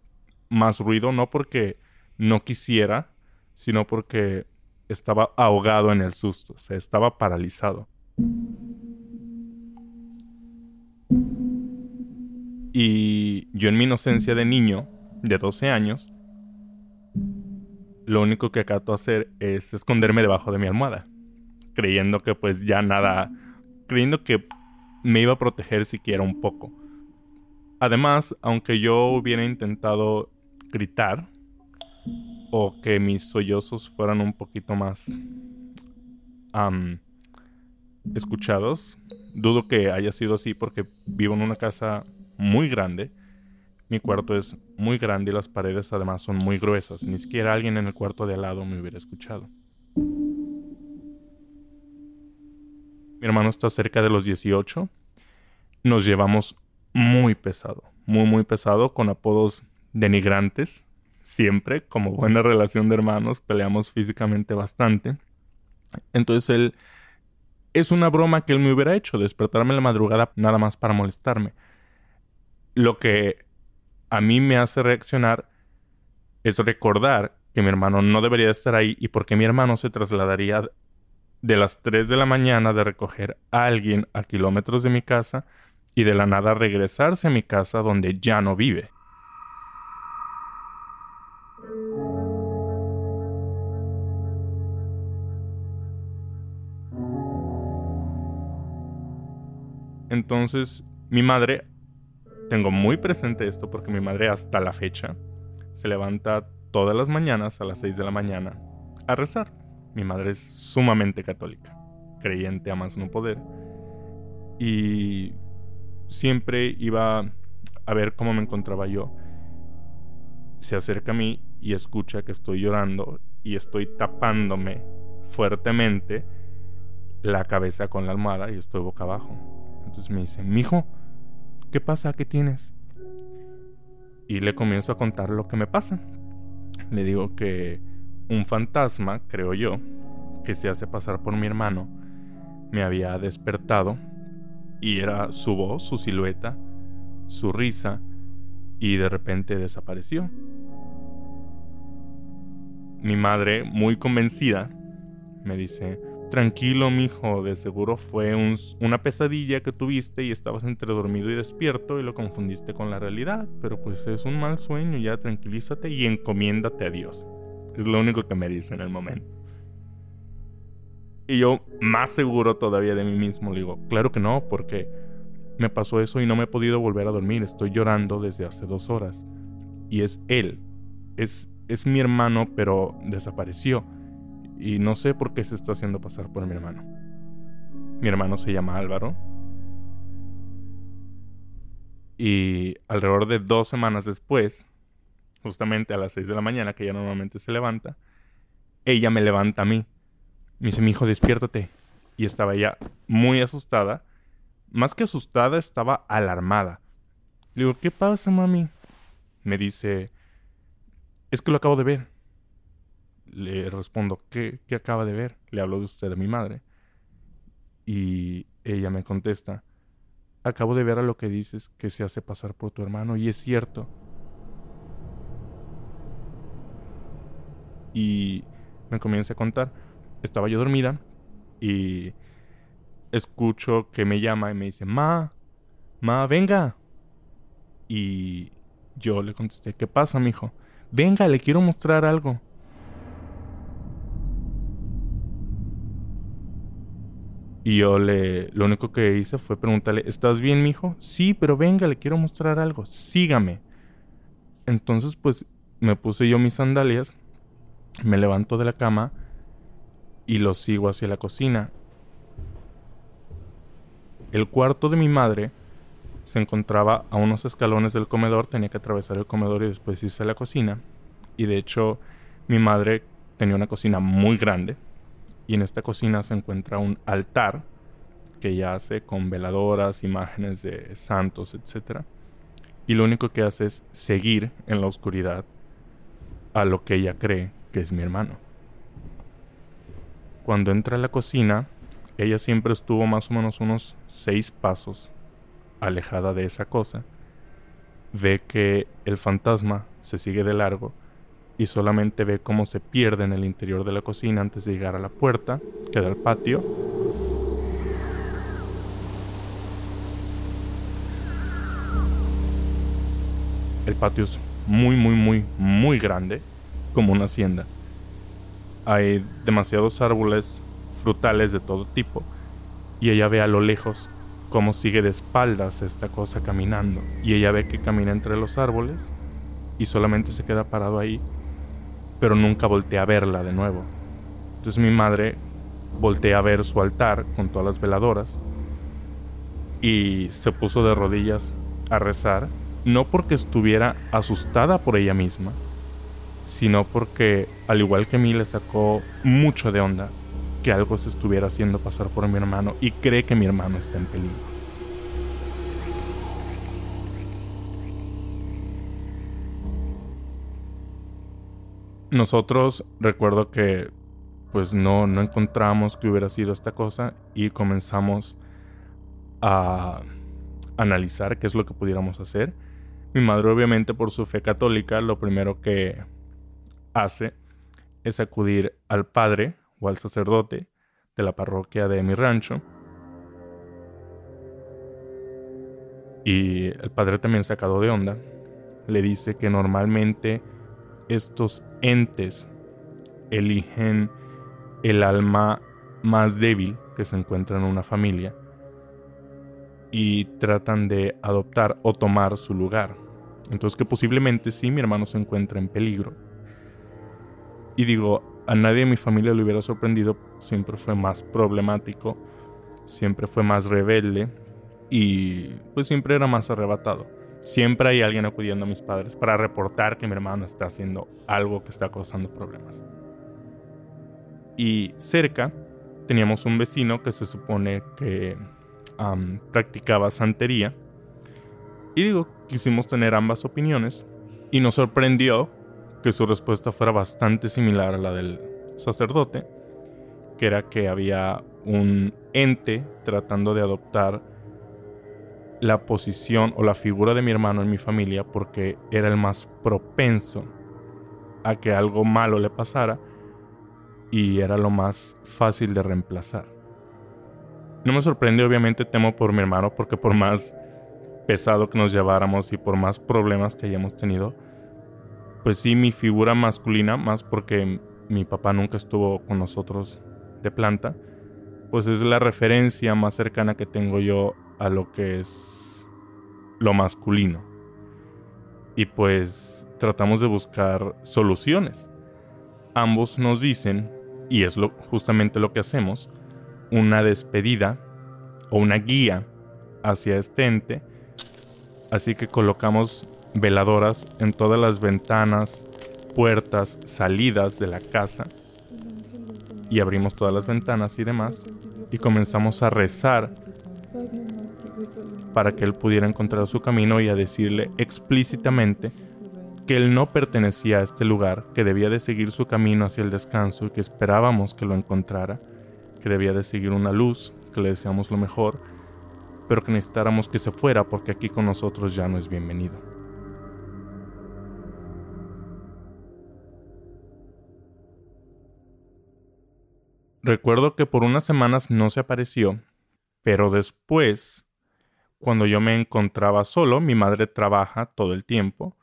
más ruido, no porque no quisiera, sino porque estaba ahogado en el susto, o sea, estaba paralizado. Y yo en mi inocencia de niño, de 12 años, lo único que acato hacer es esconderme debajo de mi almohada creyendo que pues ya nada, creyendo que me iba a proteger siquiera un poco. Además, aunque yo hubiera intentado gritar o que mis sollozos fueran un poquito más escuchados, dudo que haya sido así porque vivo en una casa muy grande. Mi cuarto es muy grande y las paredes además son muy gruesas. Ni siquiera alguien en el cuarto de al lado me hubiera escuchado. Mi hermano está cerca de los 18. Nos llevamos muy pesado, muy, muy pesado, con apodos denigrantes. Siempre, como buena relación de hermanos, peleamos físicamente bastante. Entonces él... Es una broma que él me hubiera hecho, despertarme en la madrugada nada más para molestarme. Lo que a mí me hace reaccionar es recordar que mi hermano no debería estar ahí y porque mi hermano se trasladaría de las 3 de la mañana de recoger a alguien a kilómetros de mi casa y de la nada regresarse a mi casa donde ya no vive. Entonces, mi madre, tengo muy presente esto porque mi madre hasta la fecha se levanta todas las mañanas a las 6 de la mañana a rezar. Mi madre es sumamente católica, creyente a más no poder. Y siempre iba a ver cómo me encontraba yo. Se acerca a mí y escucha que estoy llorando y estoy tapándome fuertemente la cabeza con la almohada y estoy boca abajo. Entonces me dice, mijo, ¿qué pasa? ¿Qué tienes? Y le comienzo a contar lo que me pasa. Le digo que un fantasma, creo yo, que se hace pasar por mi hermano, me había despertado y era su voz, su silueta, su risa y de repente desapareció. Mi madre, muy convencida, me dice, tranquilo, mijo, de seguro fue una pesadilla que tuviste y estabas entre dormido y despierto y lo confundiste con la realidad, pero pues es un mal sueño, ya tranquilízate y encomiéndate a Dios. Es lo único que me dice en el momento. Y yo, más seguro todavía de mí mismo, digo, claro que no, porque me pasó eso y no me he podido volver a dormir. Estoy llorando desde hace dos horas. Y es él. Es, es mi hermano, pero desapareció. Y no sé por qué se está haciendo pasar por mi hermano. Mi hermano se llama Álvaro. Y alrededor de dos semanas después, justamente a las 6 de la mañana, que ella normalmente se levanta, ella me levanta a mí. Me dice, mi hijo, despiértate. Y estaba ella muy asustada, más que asustada, estaba alarmada. Le digo, ¿qué pasa, mami? Me dice, es que lo acabo de ver. Le respondo, ¿qué, qué acaba de ver? Le hablo de usted a mi madre. Y ella me contesta, acabo de ver a lo que dices que se hace pasar por tu hermano y es cierto. Y me comienza a contar. Estaba yo dormida y escucho que me llama y me dice, Ma, Ma, venga. Y yo le contesté, ¿qué pasa, mijo? Venga, le quiero mostrar algo. Y yo le, lo único que hice fue preguntarle, ¿estás bien, mijo? Sí, pero venga, le quiero mostrar algo. Sígame. Entonces, pues, me puse yo mis sandalias, me levanto de la cama y lo sigo hacia la cocina. El cuarto de mi madre se encontraba a unos escalones del comedor, tenía que atravesar el comedor y después irse a la cocina. Y de hecho, mi madre tenía una cocina muy grande y en esta cocina se encuentra un altar que ella hace con veladoras, imágenes de santos, etc. Y lo único que hace es seguir en la oscuridad a lo que ella cree que es mi hermano. Cuando entra a la cocina, ella siempre estuvo más o menos unos seis pasos alejada de esa cosa. Ve que el fantasma se sigue de largo y solamente ve cómo se pierde en el interior de la cocina antes de llegar a la puerta, que da al patio. El patio es muy, muy, muy, muy grande, como una hacienda. Hay demasiados árboles frutales de todo tipo, y ella ve a lo lejos cómo sigue de espaldas esta cosa caminando, y ella ve que camina entre los árboles y solamente se queda parado ahí, pero nunca voltea a verla de nuevo. Entonces mi madre voltea a ver su altar con todas las veladoras y se puso de rodillas a rezar, no porque estuviera asustada por ella misma, sino porque, al igual que a mí, le sacó mucho de onda que algo se estuviera haciendo pasar por mi hermano y cree que mi hermano está en peligro. Nosotros recuerdo que pues no, no encontramos que hubiera sido esta cosa y comenzamos a analizar qué es lo que pudiéramos hacer. Mi madre obviamente por su fe católica lo primero que hace es acudir al padre o al sacerdote de la parroquia de mi rancho. Y el padre también sacado de onda le dice que normalmente estos entes eligen el alma más débil que se encuentra en una familia y tratan de adoptar o tomar su lugar. Entonces que posiblemente sí mi hermano se encuentra en peligro. Y digo, a nadie en mi familia le hubiera sorprendido, siempre fue más problemático, siempre fue más rebelde y pues siempre era más arrebatado. Siempre hay alguien acudiendo a mis padres para reportar que mi hermano está haciendo algo que está causando problemas. Y cerca teníamos un vecino que se supone que practicaba santería. Y digo, quisimos tener ambas opiniones y nos sorprendió que su respuesta fuera bastante similar a la del sacerdote, que era que había un ente tratando de adoptar la posición o la figura de mi hermano en mi familia porque era el más propenso a que algo malo le pasara y era lo más fácil de reemplazar. No me sorprende, obviamente temo por mi hermano porque por más pesado que nos lleváramos y por más problemas que hayamos tenido, pues sí, mi figura masculina, más porque mi papá nunca estuvo con nosotros de planta, pues es la referencia más cercana que tengo yo a lo que es lo masculino. Y pues tratamos de buscar soluciones. Ambos nos dicen, y es lo, justamente lo que hacemos, una despedida o una guía hacia este ente. Así que colocamos veladoras en todas las ventanas, puertas, salidas de la casa. Y abrimos todas las ventanas y demás. Y comenzamos a rezar para que él pudiera encontrar su camino y a decirle explícitamente que él no pertenecía a este lugar, que debía de seguir su camino hacia el descanso y que esperábamos que lo encontrara, que debía de seguir una luz, que le deseamos lo mejor, pero que necesitáramos que se fuera porque aquí con nosotros ya no es bienvenido. Recuerdo que por unas semanas no se apareció, pero después, cuando yo me encontraba solo, mi madre trabaja todo el tiempo.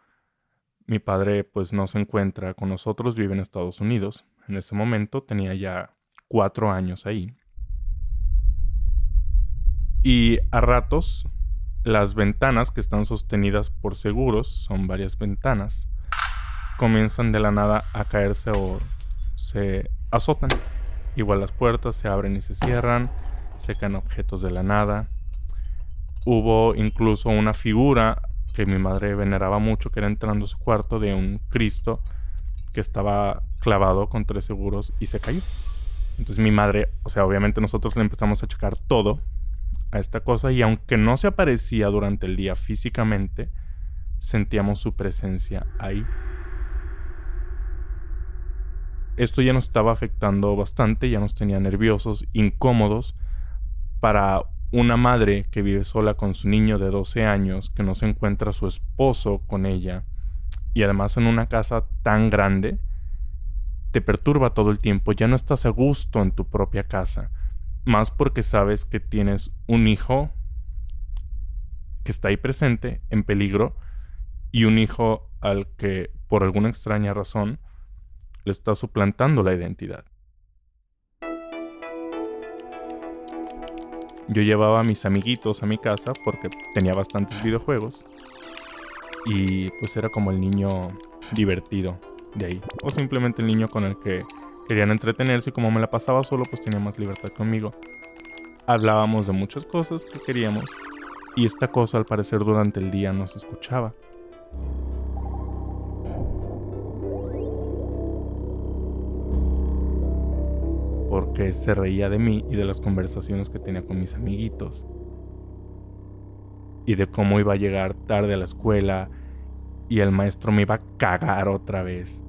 Mi padre pues no se encuentra con nosotros, vive en Estados Unidos. En ese momento tenía ya cuatro años ahí. Y a ratos, las ventanas que están sostenidas por seguros, son varias ventanas, comienzan de la nada a caerse o se azotan. Igual las puertas se abren y se cierran, se caen objetos de la nada. Hubo incluso una figura que mi madre veneraba mucho, que era entrando a su cuarto de un Cristo que estaba clavado con tres seguros y se cayó. Entonces mi madre, o sea, obviamente nosotros le empezamos a checar todo a esta cosa y aunque no se aparecía durante el día físicamente, sentíamos su presencia ahí esto ya nos estaba afectando bastante, ya nos tenía nerviosos, incómodos. Para una madre que vive sola con su niño de 12 años, que no se encuentra su esposo con ella, y además en una casa tan grande, te perturba todo el tiempo, ya no estás a gusto en tu propia casa, más porque sabes que tienes un hijo que está ahí presente, en peligro, y un hijo al que, por alguna extraña razón, le está suplantando la identidad. Yo llevaba a mis amiguitos a mi casa porque tenía bastantes videojuegos y pues era como el niño divertido de ahí o simplemente el niño con el que querían entretenerse y como me la pasaba solo pues tenía más libertad conmigo. Hablábamos de muchas cosas que queríamos y esta cosa al parecer durante el día no se escuchaba. Porque se reía de mí y de las conversaciones que tenía con mis amiguitos. Y de cómo iba a llegar tarde a la escuela y el maestro me iba a cagar otra vez.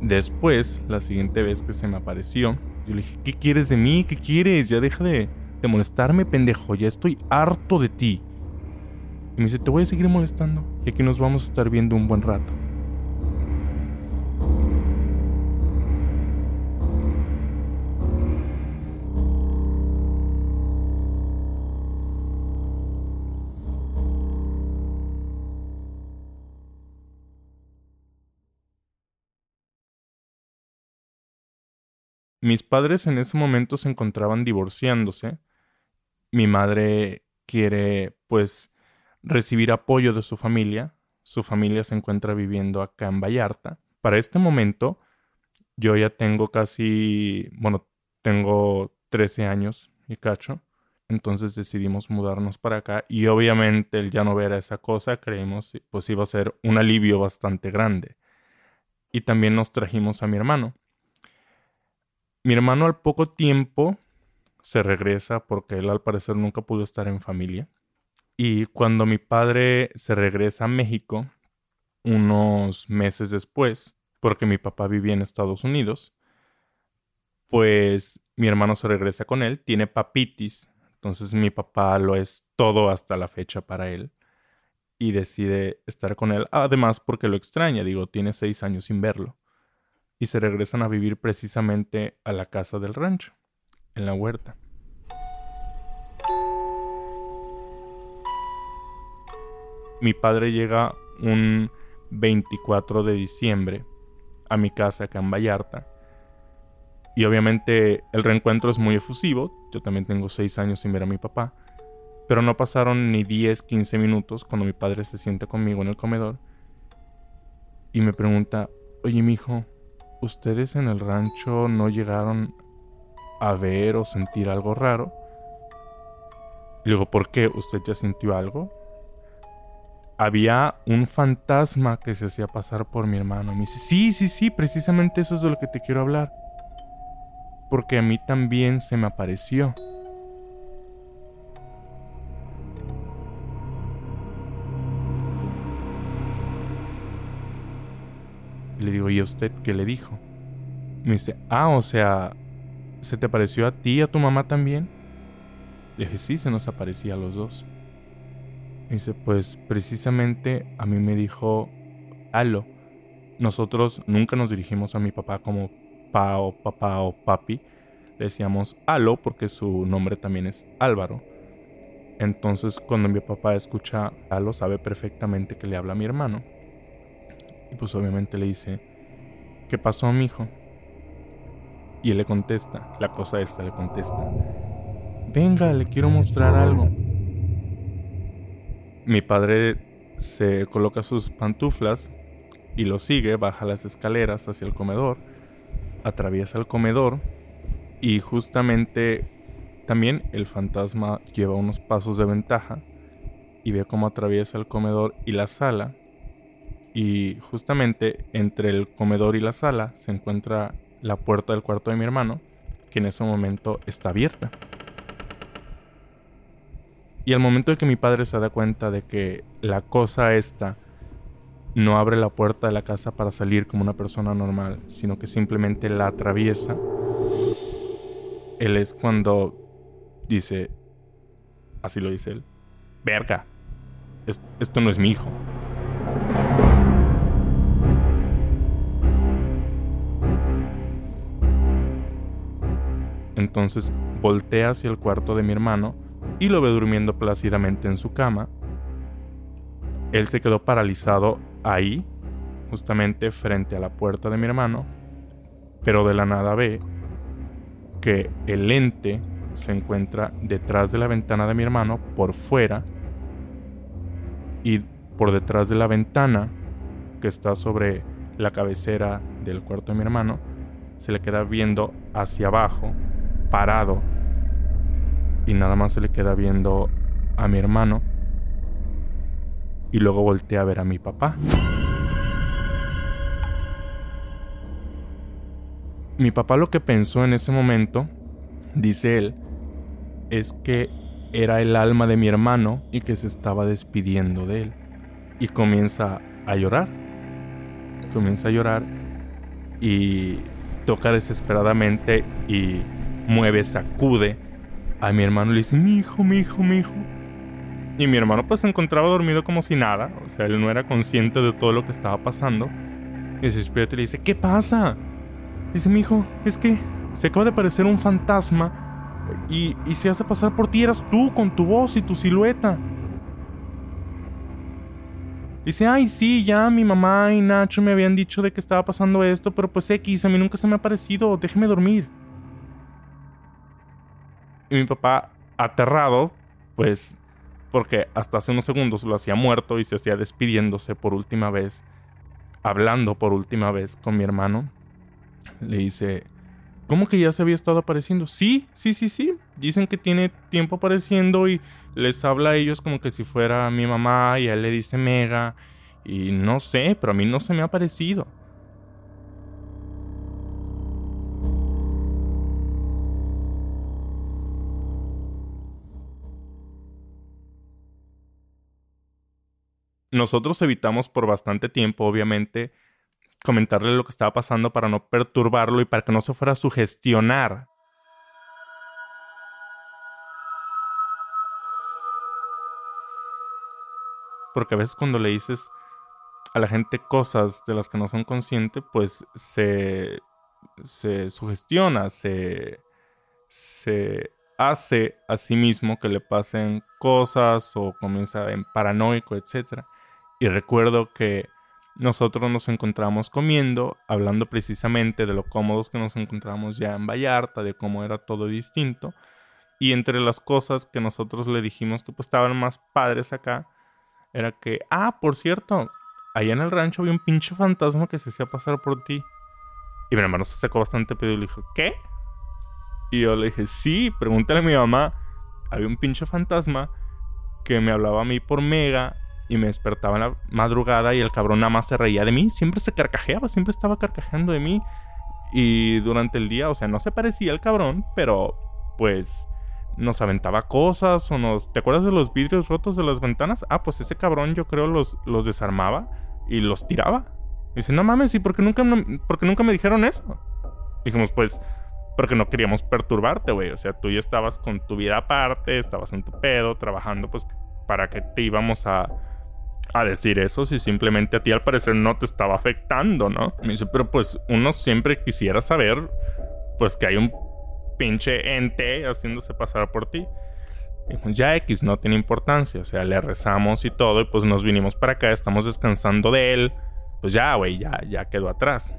Después, la siguiente vez que se me apareció, yo le dije, ¿qué quieres de mí? ¿Qué quieres? Ya deja de, de molestarme, pendejo, ya estoy harto de ti. Y me dice, te voy a seguir molestando y aquí nos vamos a estar viendo un buen rato. Mis padres en ese momento se encontraban divorciándose. Mi madre quiere, pues, recibir apoyo de su familia. Su familia se encuentra viviendo acá en Vallarta. Para este momento, yo ya tengo casi, bueno, tengo 13 años y cacho. Entonces decidimos mudarnos para acá y obviamente el ya no ver a esa cosa, creímos, pues iba a ser un alivio bastante grande. Y también nos trajimos a mi hermano. Mi hermano al poco tiempo se regresa porque él al parecer nunca pudo estar en familia. Y cuando mi padre se regresa a México, unos meses después, porque mi papá vivía en Estados Unidos, pues mi hermano se regresa con él, tiene papitis, entonces mi papá lo es todo hasta la fecha para él y decide estar con él, además porque lo extraña, digo, tiene seis años sin verlo y se regresan a vivir precisamente a la casa del rancho, en la huerta. Mi padre llega un 24 de diciembre a mi casa acá en Vallarta. Y obviamente el reencuentro es muy efusivo. Yo también tengo 6 años sin ver a mi papá. Pero no pasaron ni 10, 15 minutos cuando mi padre se sienta conmigo en el comedor y me pregunta, oye, mi hijo, ¿ustedes en el rancho no llegaron a ver o sentir algo raro? Y digo, ¿por qué? ¿Usted ya sintió algo? Había un fantasma que se hacía pasar por mi hermano. Me dice, sí, sí, sí, precisamente eso es de lo que te quiero hablar. Porque a mí también se me apareció. Le digo, ¿y a usted qué le dijo? Me dice, ah, o sea, ¿se te pareció a ti y a tu mamá también? Le dije, sí, se nos aparecía a los dos. Me dice, pues precisamente a mí me dijo, Alo. Nosotros nunca nos dirigimos a mi papá como pa o papá o papi. Le decíamos Alo porque su nombre también es Álvaro. Entonces cuando mi papá escucha Alo sabe perfectamente que le habla a mi hermano. Y pues obviamente le dice, ¿qué pasó, mi hijo? Y él le contesta, la cosa esta le contesta, venga, le quiero mostrar algo. Mi padre se coloca sus pantuflas y lo sigue, baja las escaleras hacia el comedor, atraviesa el comedor y justamente también el fantasma lleva unos pasos de ventaja y ve cómo atraviesa el comedor y la sala y justamente entre el comedor y la sala se encuentra la puerta del cuarto de mi hermano, que en ese momento está abierta. Y al momento de que mi padre se da cuenta de que la cosa esta no abre la puerta de la casa para salir como una persona normal, sino que simplemente la atraviesa, él es cuando dice, así lo dice él, verga, esto no es mi hijo. Entonces voltea hacia el cuarto de mi hermano y lo ve durmiendo plácidamente en su cama. Él se quedó paralizado ahí, justamente frente a la puerta de mi hermano, pero de la nada ve que el ente se encuentra detrás de la ventana de mi hermano, por fuera, y por detrás de la ventana que está sobre la cabecera del cuarto de mi hermano, se le queda viendo hacia abajo parado y nada más se le queda viendo a mi hermano y luego voltea a ver a mi papá. Mi papá lo que pensó en ese momento, dice él, es que era el alma de mi hermano y que se estaba despidiendo de él. Y comienza a llorar. Comienza a llorar y toca desesperadamente y mueve, sacude a mi hermano le dice, mi hijo, mi hijo, mi hijo. Y mi hermano pues se encontraba dormido como si nada, o sea, él no era consciente de todo lo que estaba pasando. Y despierta y le dice, ¿qué pasa? Dice, mi hijo, es que se acaba de aparecer un fantasma y, y se hace pasar por ti, eras tú con tu voz y tu silueta. Dice, ay, sí, ya mi mamá y Nacho me habían dicho de que estaba pasando esto, pero pues X, a mí nunca se me ha parecido, déjeme dormir. Y mi papá, aterrado, pues, porque hasta hace unos segundos lo hacía muerto y se hacía despidiéndose por última vez, hablando por última vez con mi hermano, le dice, ¿cómo que ya se había estado apareciendo? Sí, sí, sí, sí. Dicen que tiene tiempo apareciendo y les habla a ellos como que si fuera mi mamá y él le dice Mega. Y no sé, pero a mí no se me ha parecido. Nosotros evitamos por bastante tiempo, obviamente, comentarle lo que estaba pasando para no perturbarlo y para que no se fuera a sugestionar. Porque a veces cuando le dices a la gente cosas de las que no son conscientes, pues se, se sugestiona, se, se hace a sí mismo que le pasen cosas o comienza en paranoico, etc. Y recuerdo que nosotros nos encontramos comiendo, hablando precisamente de lo cómodos que nos encontramos ya en Vallarta, de cómo era todo distinto. Y entre las cosas que nosotros le dijimos que pues estaban más padres acá, era que, ah, por cierto, allá en el rancho había un pinche fantasma que se hacía pasar por ti. Y mi hermano se sacó bastante pedo y le dijo, ¿qué? Y yo le dije, sí, pregúntale a mi mamá. Había un pinche fantasma que me hablaba a mí por mega y me despertaba en la madrugada y el cabrón nada más se reía de mí, siempre se carcajeaba, siempre estaba carcajeando de mí. Y durante el día, o sea, no se parecía el cabrón, pero pues nos aventaba cosas o nos... ¿Te acuerdas de los vidrios rotos de las ventanas? Ah, pues ese cabrón yo creo los, los desarmaba y los tiraba. Y dice, no mames, ¿y por qué nunca, nunca me dijeron eso? dijimos, pues, porque no queríamos perturbarte, güey. O sea, tú ya estabas con tu vida aparte, estabas en tu pedo, trabajando, pues, ¿para qué te íbamos a, a decir eso si simplemente a ti al parecer no te estaba afectando, ¿no? Me dice, pero pues uno siempre quisiera saber, pues, que hay un pinche ente haciéndose pasar por ti. ya X no tiene importancia, o sea, le rezamos y todo, y pues nos vinimos para acá, estamos descansando de él, pues ya, güey, ya, ya quedó atrás.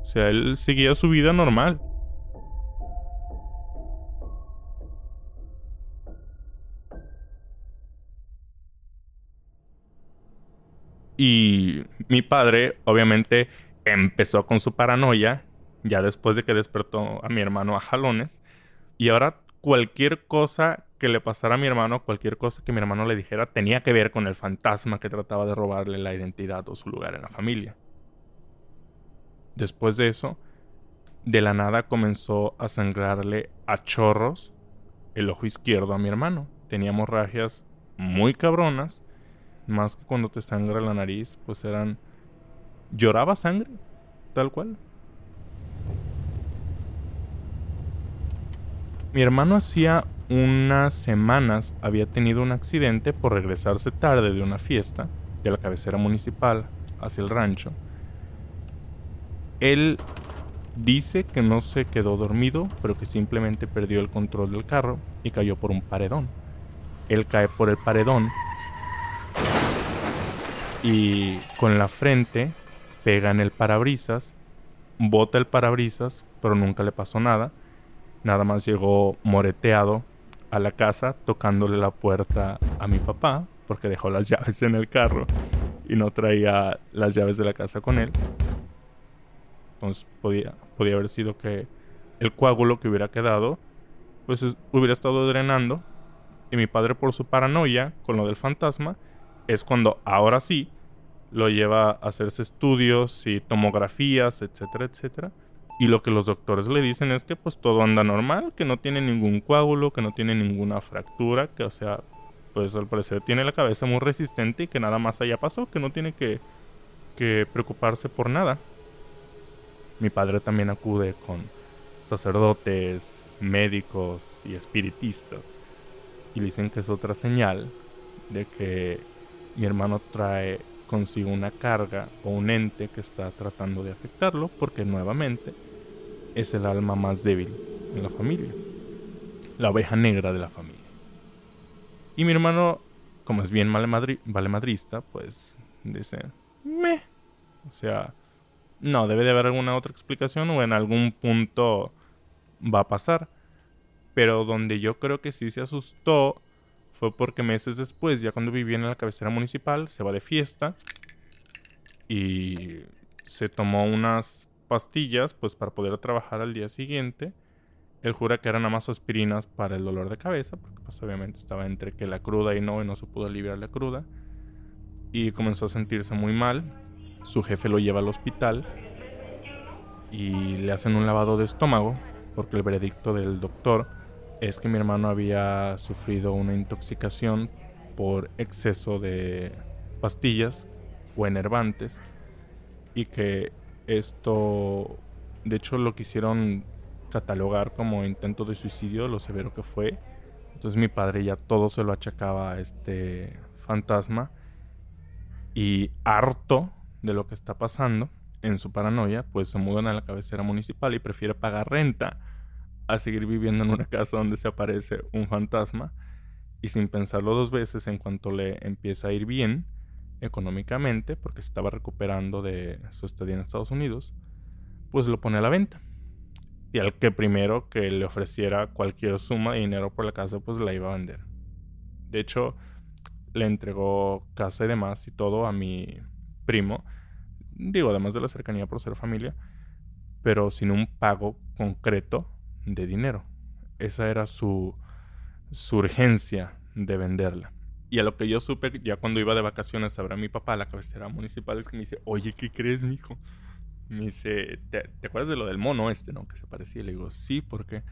O sea, él seguía su vida normal. Y mi padre, obviamente, empezó con su paranoia, ya después de que despertó a mi hermano a jalones. Y ahora cualquier cosa que le pasara a mi hermano, cualquier cosa que mi hermano le dijera, tenía que ver con el fantasma que trataba de robarle la identidad o su lugar en la familia. Después de eso, de la nada comenzó a sangrarle a chorros el ojo izquierdo a mi hermano. Tenía hemorragias muy cabronas más que cuando te sangra la nariz, pues eran... Lloraba sangre, tal cual. Mi hermano hacía unas semanas había tenido un accidente por regresarse tarde de una fiesta de la cabecera municipal hacia el rancho. Él dice que no se quedó dormido, pero que simplemente perdió el control del carro y cayó por un paredón. Él cae por el paredón y con la frente pega en el parabrisas, bota el parabrisas, pero nunca le pasó nada. Nada más llegó moreteado a la casa tocándole la puerta a mi papá porque dejó las llaves en el carro y no traía las llaves de la casa con él. Entonces podía, podía haber sido que el coágulo que hubiera quedado pues hubiera estado drenando y mi padre por su paranoia con lo del fantasma es cuando ahora sí lo lleva a hacerse estudios y tomografías, etcétera, etcétera. Y lo que los doctores le dicen es que pues todo anda normal, que no tiene ningún coágulo, que no tiene ninguna fractura, que o sea, pues al parecer tiene la cabeza muy resistente y que nada más allá pasó, que no tiene que, que preocuparse por nada. Mi padre también acude con sacerdotes, médicos y espiritistas y dicen que es otra señal de que mi hermano trae consigo una carga o un ente que está tratando de afectarlo porque nuevamente es el alma más débil en la familia, la oveja negra de la familia. Y mi hermano, como es bien vale, vale madrista, pues dice, me. O sea, no, debe de haber alguna otra explicación o en algún punto va a pasar. Pero donde yo creo que sí se asustó fue porque meses después, ya cuando vivía en la cabecera municipal, se va de fiesta y se tomó unas pastillas pues para poder trabajar al día siguiente. Él jura que eran nada aspirinas para el dolor de cabeza, porque pues obviamente estaba entre que la cruda y no, y no se pudo aliviar la cruda. Y comenzó a sentirse muy mal. Su jefe lo lleva al hospital y le hacen un lavado de estómago, porque el veredicto del doctor es que mi hermano había sufrido una intoxicación por exceso de pastillas o enervantes y que esto de hecho lo quisieron catalogar como intento de suicidio, lo severo que fue. Entonces mi padre ya todo se lo achacaba a este fantasma y harto de lo que está pasando en su paranoia, pues se mudan a la cabecera municipal y prefiere pagar renta a seguir viviendo en una casa donde se aparece un fantasma y sin pensarlo dos veces en cuanto le empieza a ir bien económicamente porque se estaba recuperando de su estadía en Estados Unidos, pues lo pone a la venta. Y al que primero que le ofreciera cualquier suma de dinero por la casa, pues la iba a vender. De hecho, le entregó casa y demás y todo a mi primo. Digo, además de la cercanía por ser familia, pero sin un pago concreto de dinero. Esa era su, urgencia de venderla. Y a lo que yo supe, ya cuando iba de vacaciones a ver a mi papá a la cabecera municipal, es que me dice, oye, ¿qué crees, mijo? Me dice, ¿te, acuerdas de lo del mono este, no? Que se parecía. Y le digo, sí, ¿por qué?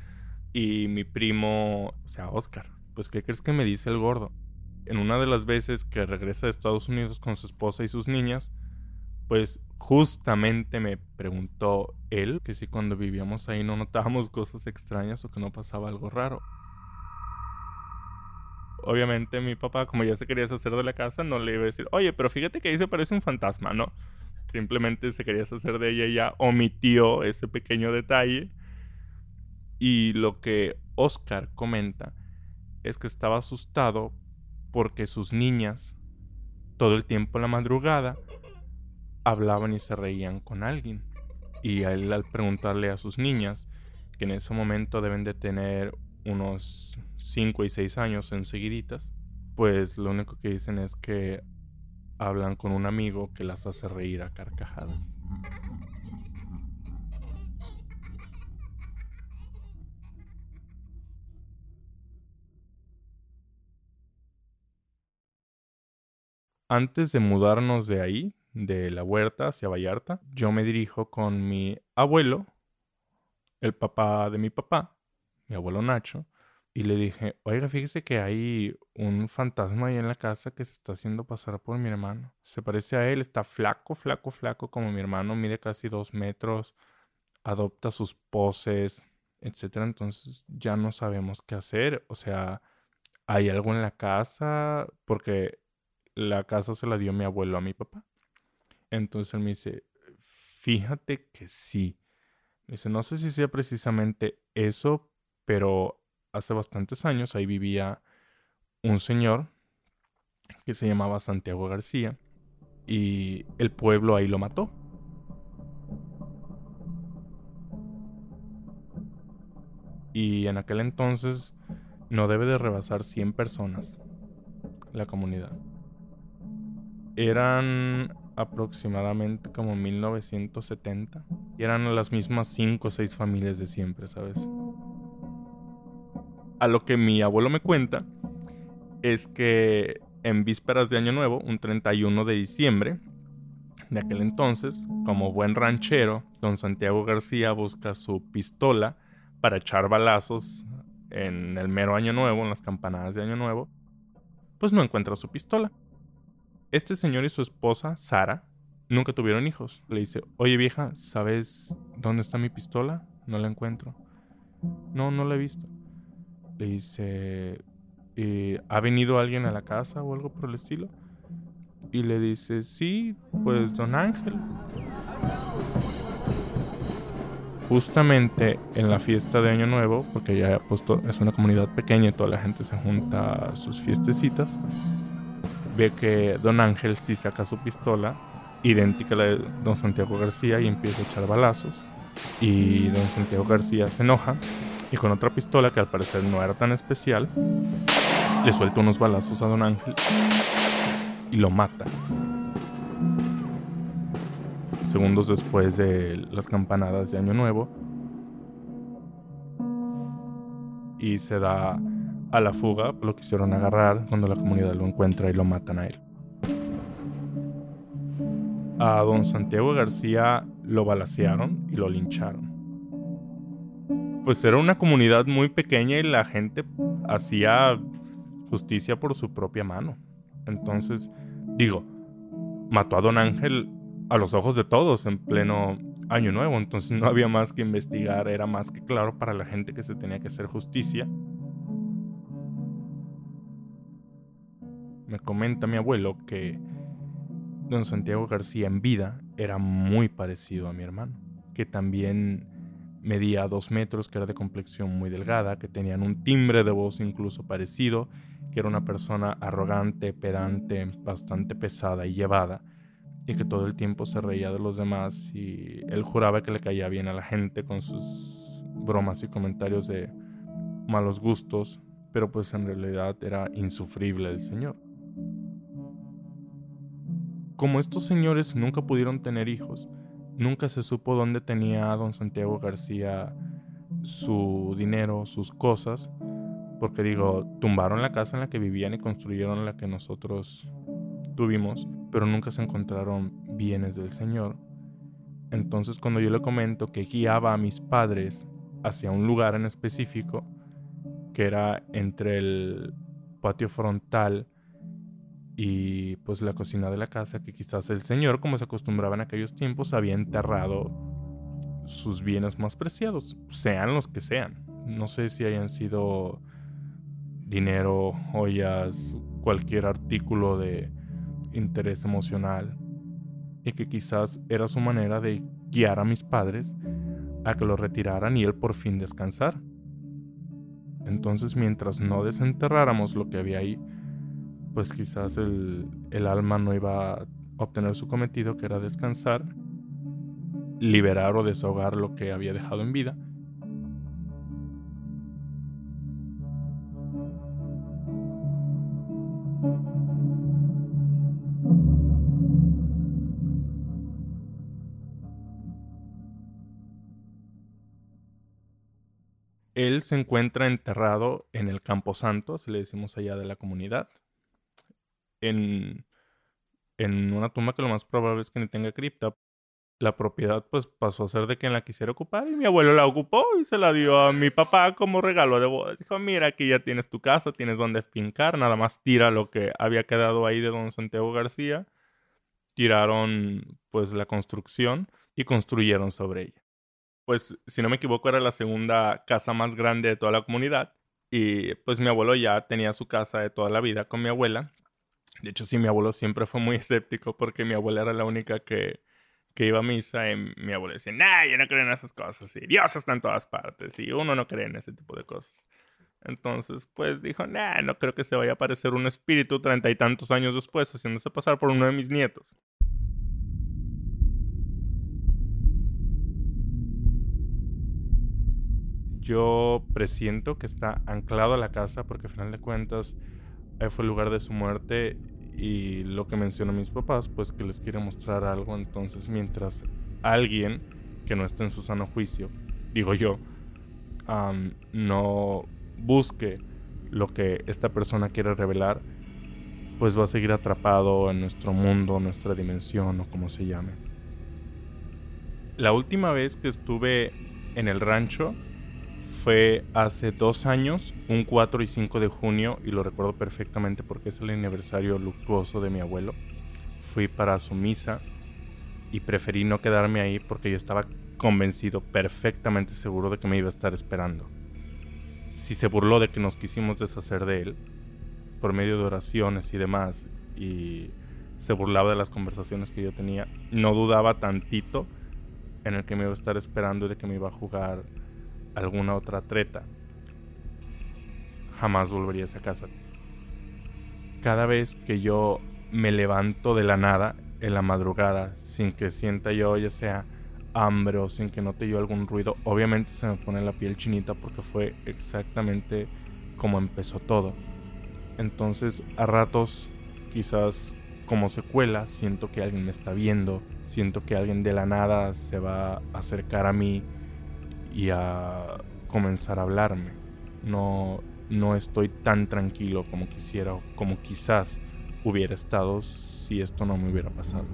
Y mi primo, o sea, Oscar, pues, ¿qué crees que me dice el gordo? En una de las veces que regresa de Estados Unidos con su esposa y sus niñas, pues Justamente me preguntó él que si cuando vivíamos ahí no notábamos cosas extrañas o que no pasaba algo raro. Obviamente mi papá, como ya se quería hacer de la casa, no le iba a decir, oye, pero fíjate que ahí se parece un fantasma, ¿no? Simplemente se quería hacer de ella y ya omitió ese pequeño detalle. Y lo que Oscar comenta es que estaba asustado porque sus niñas, todo el tiempo en la madrugada, hablaban y se reían con alguien. Y a él al preguntarle a sus niñas, que en ese momento deben de tener unos 5 y 6 años enseguiditas, pues lo único que dicen es que hablan con un amigo que las hace reír a carcajadas. Antes de mudarnos de ahí, de la huerta hacia Vallarta, yo me dirijo con mi abuelo, el papá de mi papá, mi abuelo Nacho, y le dije, oiga, fíjese que hay un fantasma ahí en la casa que se está haciendo pasar por mi hermano. Se parece a él, está flaco, flaco, flaco como mi hermano, mide casi dos metros, adopta sus poses, etc. Entonces ya no sabemos qué hacer. O sea, hay algo en la casa porque la casa se la dio mi abuelo a mi papá. Entonces él me dice, fíjate que sí. Me dice, no sé si sea precisamente eso, pero hace bastantes años ahí vivía un señor que se llamaba Santiago García y el pueblo ahí lo mató. Y en aquel entonces no debe de rebasar 100 personas la comunidad. Eran aproximadamente como 1970 y eran las mismas 5 o 6 familias de siempre, ¿sabes? a lo que mi abuelo me cuenta es que en vísperas de Año Nuevo, un 31 de diciembre de aquel entonces, como buen ranchero, don Santiago García busca su pistola para echar balazos en el mero Año Nuevo, en las campanadas de Año Nuevo, pues no encuentra su pistola. Este señor y su esposa, Sara, nunca tuvieron hijos. Le dice, oye vieja, ¿sabes dónde está mi pistola? No la encuentro. No, no la he visto. Le dice, eh, ¿ha venido alguien a la casa o algo por el estilo? Y le dice, sí, pues don Ángel. Justamente en la fiesta de Año Nuevo, porque ya puesto, es una comunidad pequeña y toda la gente se junta a sus fiestecitas, ve que don Ángel sí saca su pistola, idéntica a la de don Santiago García, y empieza a echar balazos. Y don Santiago García se enoja y con otra pistola que al parecer no era tan especial, le suelta unos balazos a Don Ángel y lo mata. Segundos después de las campanadas de Año Nuevo, y se da a la fuga, lo quisieron agarrar cuando la comunidad lo encuentra y lo matan a él. A don Santiago García lo balacearon y lo lincharon pues era una comunidad muy pequeña y la gente hacía justicia por su propia mano. Entonces, digo, mató a don Ángel a los ojos de todos en pleno año nuevo, entonces no había más que investigar, era más que claro para la gente que se tenía que hacer justicia. Me comenta mi abuelo que don Santiago García en vida era muy parecido a mi hermano, que también medía dos metros, que era de complexión muy delgada, que tenían un timbre de voz incluso parecido, que era una persona arrogante, pedante, bastante pesada y llevada, y que todo el tiempo se reía de los demás y él juraba que le caía bien a la gente con sus bromas y comentarios de malos gustos, pero pues en realidad era insufrible el señor. Como estos señores nunca pudieron tener hijos, Nunca se supo dónde tenía don Santiago García su dinero, sus cosas, porque digo, tumbaron la casa en la que vivían y construyeron la que nosotros tuvimos, pero nunca se encontraron bienes del Señor. Entonces cuando yo le comento que guiaba a mis padres hacia un lugar en específico, que era entre el patio frontal y pues la cocina de la casa que quizás el señor, como se acostumbraba en aquellos tiempos, había enterrado sus bienes más preciados, sean los que sean. No sé si hayan sido dinero, joyas, cualquier artículo de interés emocional y que quizás era su manera de guiar a mis padres a que lo retiraran y él por fin descansar. Entonces mientras no desenterráramos lo que había ahí, pues quizás el, el alma no iba a obtener su cometido, que era descansar, liberar o desahogar lo que había dejado en vida. Él se encuentra enterrado en el Campo Santo, se le decimos allá de la comunidad en, en una tumba que lo más probable es que ni tenga cripta. La propiedad pues pasó a ser de quien la quisiera ocupar y mi abuelo la ocupó y se la dio a mi papá como regalo de bodas. Dijo, mira, aquí ya tienes tu casa, tienes donde fincar, nada más tira lo que había quedado ahí de don Santiago García. Tiraron pues la construcción y construyeron sobre ella. Pues si no me equivoco era la segunda casa más grande de toda la comunidad y pues mi abuelo ya tenía su casa de toda la vida con mi abuela de hecho, sí, mi abuelo siempre fue muy escéptico porque mi abuela era la única que, que iba a misa y mi abuelo decía, nah, yo no creo en esas cosas. Y Dios está en todas partes y uno no cree en ese tipo de cosas. Entonces, pues dijo, nah, no creo que se vaya a aparecer un espíritu treinta y tantos años después haciéndose pasar por uno de mis nietos. Yo presiento que está anclado a la casa porque al final de cuentas fue el lugar de su muerte y lo que mencionan mis papás, pues que les quiere mostrar algo, entonces mientras alguien que no esté en su sano juicio, digo yo, no busque lo que esta persona quiere revelar, pues va a seguir atrapado en nuestro mundo, nuestra dimensión o como se llame. La última vez que estuve en el rancho, fue hace dos años, un 4 y 5 de junio, y lo recuerdo perfectamente porque es el aniversario luctuoso de mi abuelo. Fui para su misa y preferí no quedarme ahí porque yo estaba convencido, perfectamente seguro de que me iba a estar esperando. Si se burló de que nos quisimos deshacer de él, por medio de oraciones y demás, y se burlaba de las conversaciones que yo tenía, no dudaba tantito en el que me iba a estar esperando y de que me iba a jugar alguna otra treta, jamás volvería a casa. Cada vez que yo me levanto de la nada en la madrugada sin que sienta yo ya sea hambre o sin que note yo algún ruido, obviamente se me pone la piel chinita porque fue exactamente como empezó todo. Entonces a ratos quizás como secuela siento que alguien me está viendo, siento que alguien de la nada se va a acercar a mí y a comenzar a hablarme. No, no estoy tan tranquilo como quisiera o como quizás hubiera estado si esto no me hubiera pasado.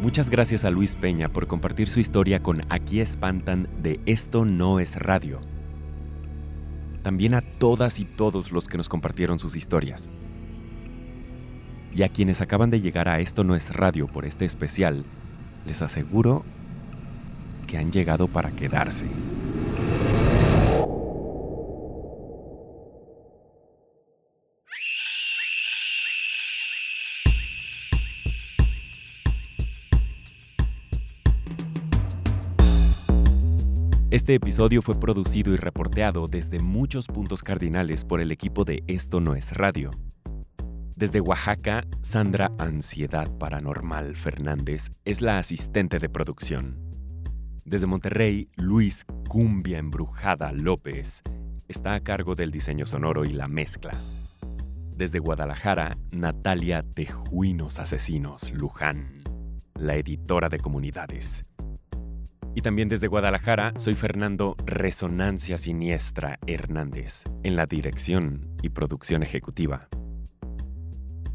Muchas gracias a Luis Peña por compartir su historia con Aquí Espantan de Esto No es Radio también a todas y todos los que nos compartieron sus historias. Y a quienes acaban de llegar a Esto no es radio por este especial, les aseguro que han llegado para quedarse. Este episodio fue producido y reporteado desde muchos puntos cardinales por el equipo de Esto No es Radio. Desde Oaxaca, Sandra Ansiedad Paranormal Fernández es la asistente de producción. Desde Monterrey, Luis Cumbia Embrujada López está a cargo del diseño sonoro y la mezcla. Desde Guadalajara, Natalia Tejuinos Asesinos Luján, la editora de comunidades. Y también desde Guadalajara, soy Fernando Resonancia Siniestra Hernández, en la dirección y producción ejecutiva.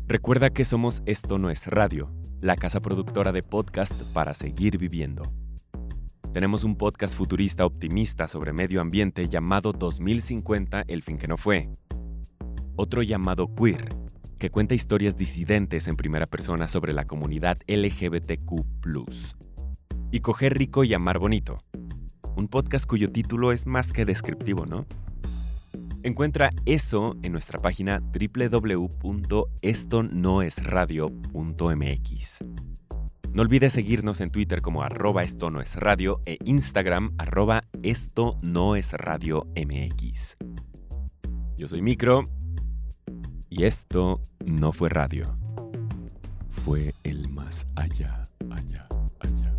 Recuerda que somos Esto No es Radio, la casa productora de podcast para seguir viviendo. Tenemos un podcast futurista optimista sobre medio ambiente llamado 2050 El fin que no fue. Otro llamado Queer, que cuenta historias disidentes en primera persona sobre la comunidad LGBTQ. Y Coger Rico y Amar Bonito, un podcast cuyo título es más que descriptivo, ¿no? Encuentra eso en nuestra página www.estonoesradio.mx. No olvides seguirnos en Twitter como arroba esto no es radio e Instagram arroba esto no es. Yo soy Micro y esto no fue radio. Fue el más allá, allá, allá,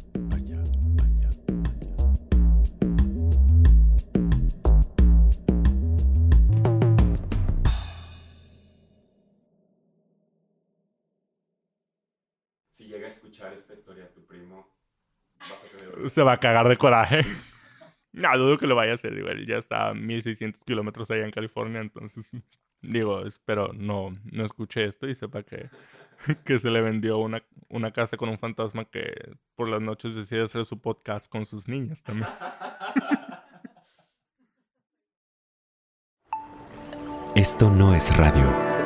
Se va a cagar de coraje. No, dudo que lo vaya a hacer. Digo, ya está a 1600 kilómetros allá en California, entonces, digo, espero no, no escuche esto y sepa que, que se le vendió una, una casa con un fantasma que por las noches decide hacer su podcast con sus niñas también. Esto no es radio.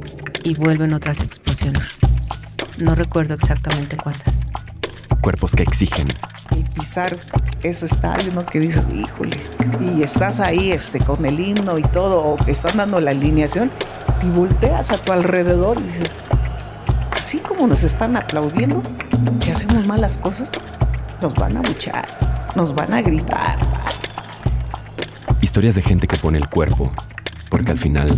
y vuelven otras explosiones. No recuerdo exactamente cuántas. Cuerpos que exigen. Y pisar ese estadio, ¿no? Que dices, híjole, y estás ahí este, con el himno y todo, o que están dando la alineación, y volteas a tu alrededor y dices, así como nos están aplaudiendo, que hacemos malas cosas, nos van a buchar, nos van a gritar. Historias de gente que pone el cuerpo, porque al final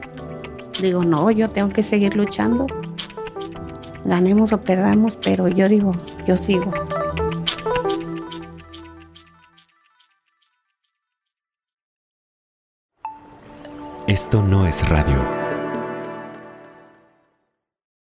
digo, no, yo tengo que seguir luchando. Ganemos o perdamos, pero yo digo, yo sigo. Esto no es radio.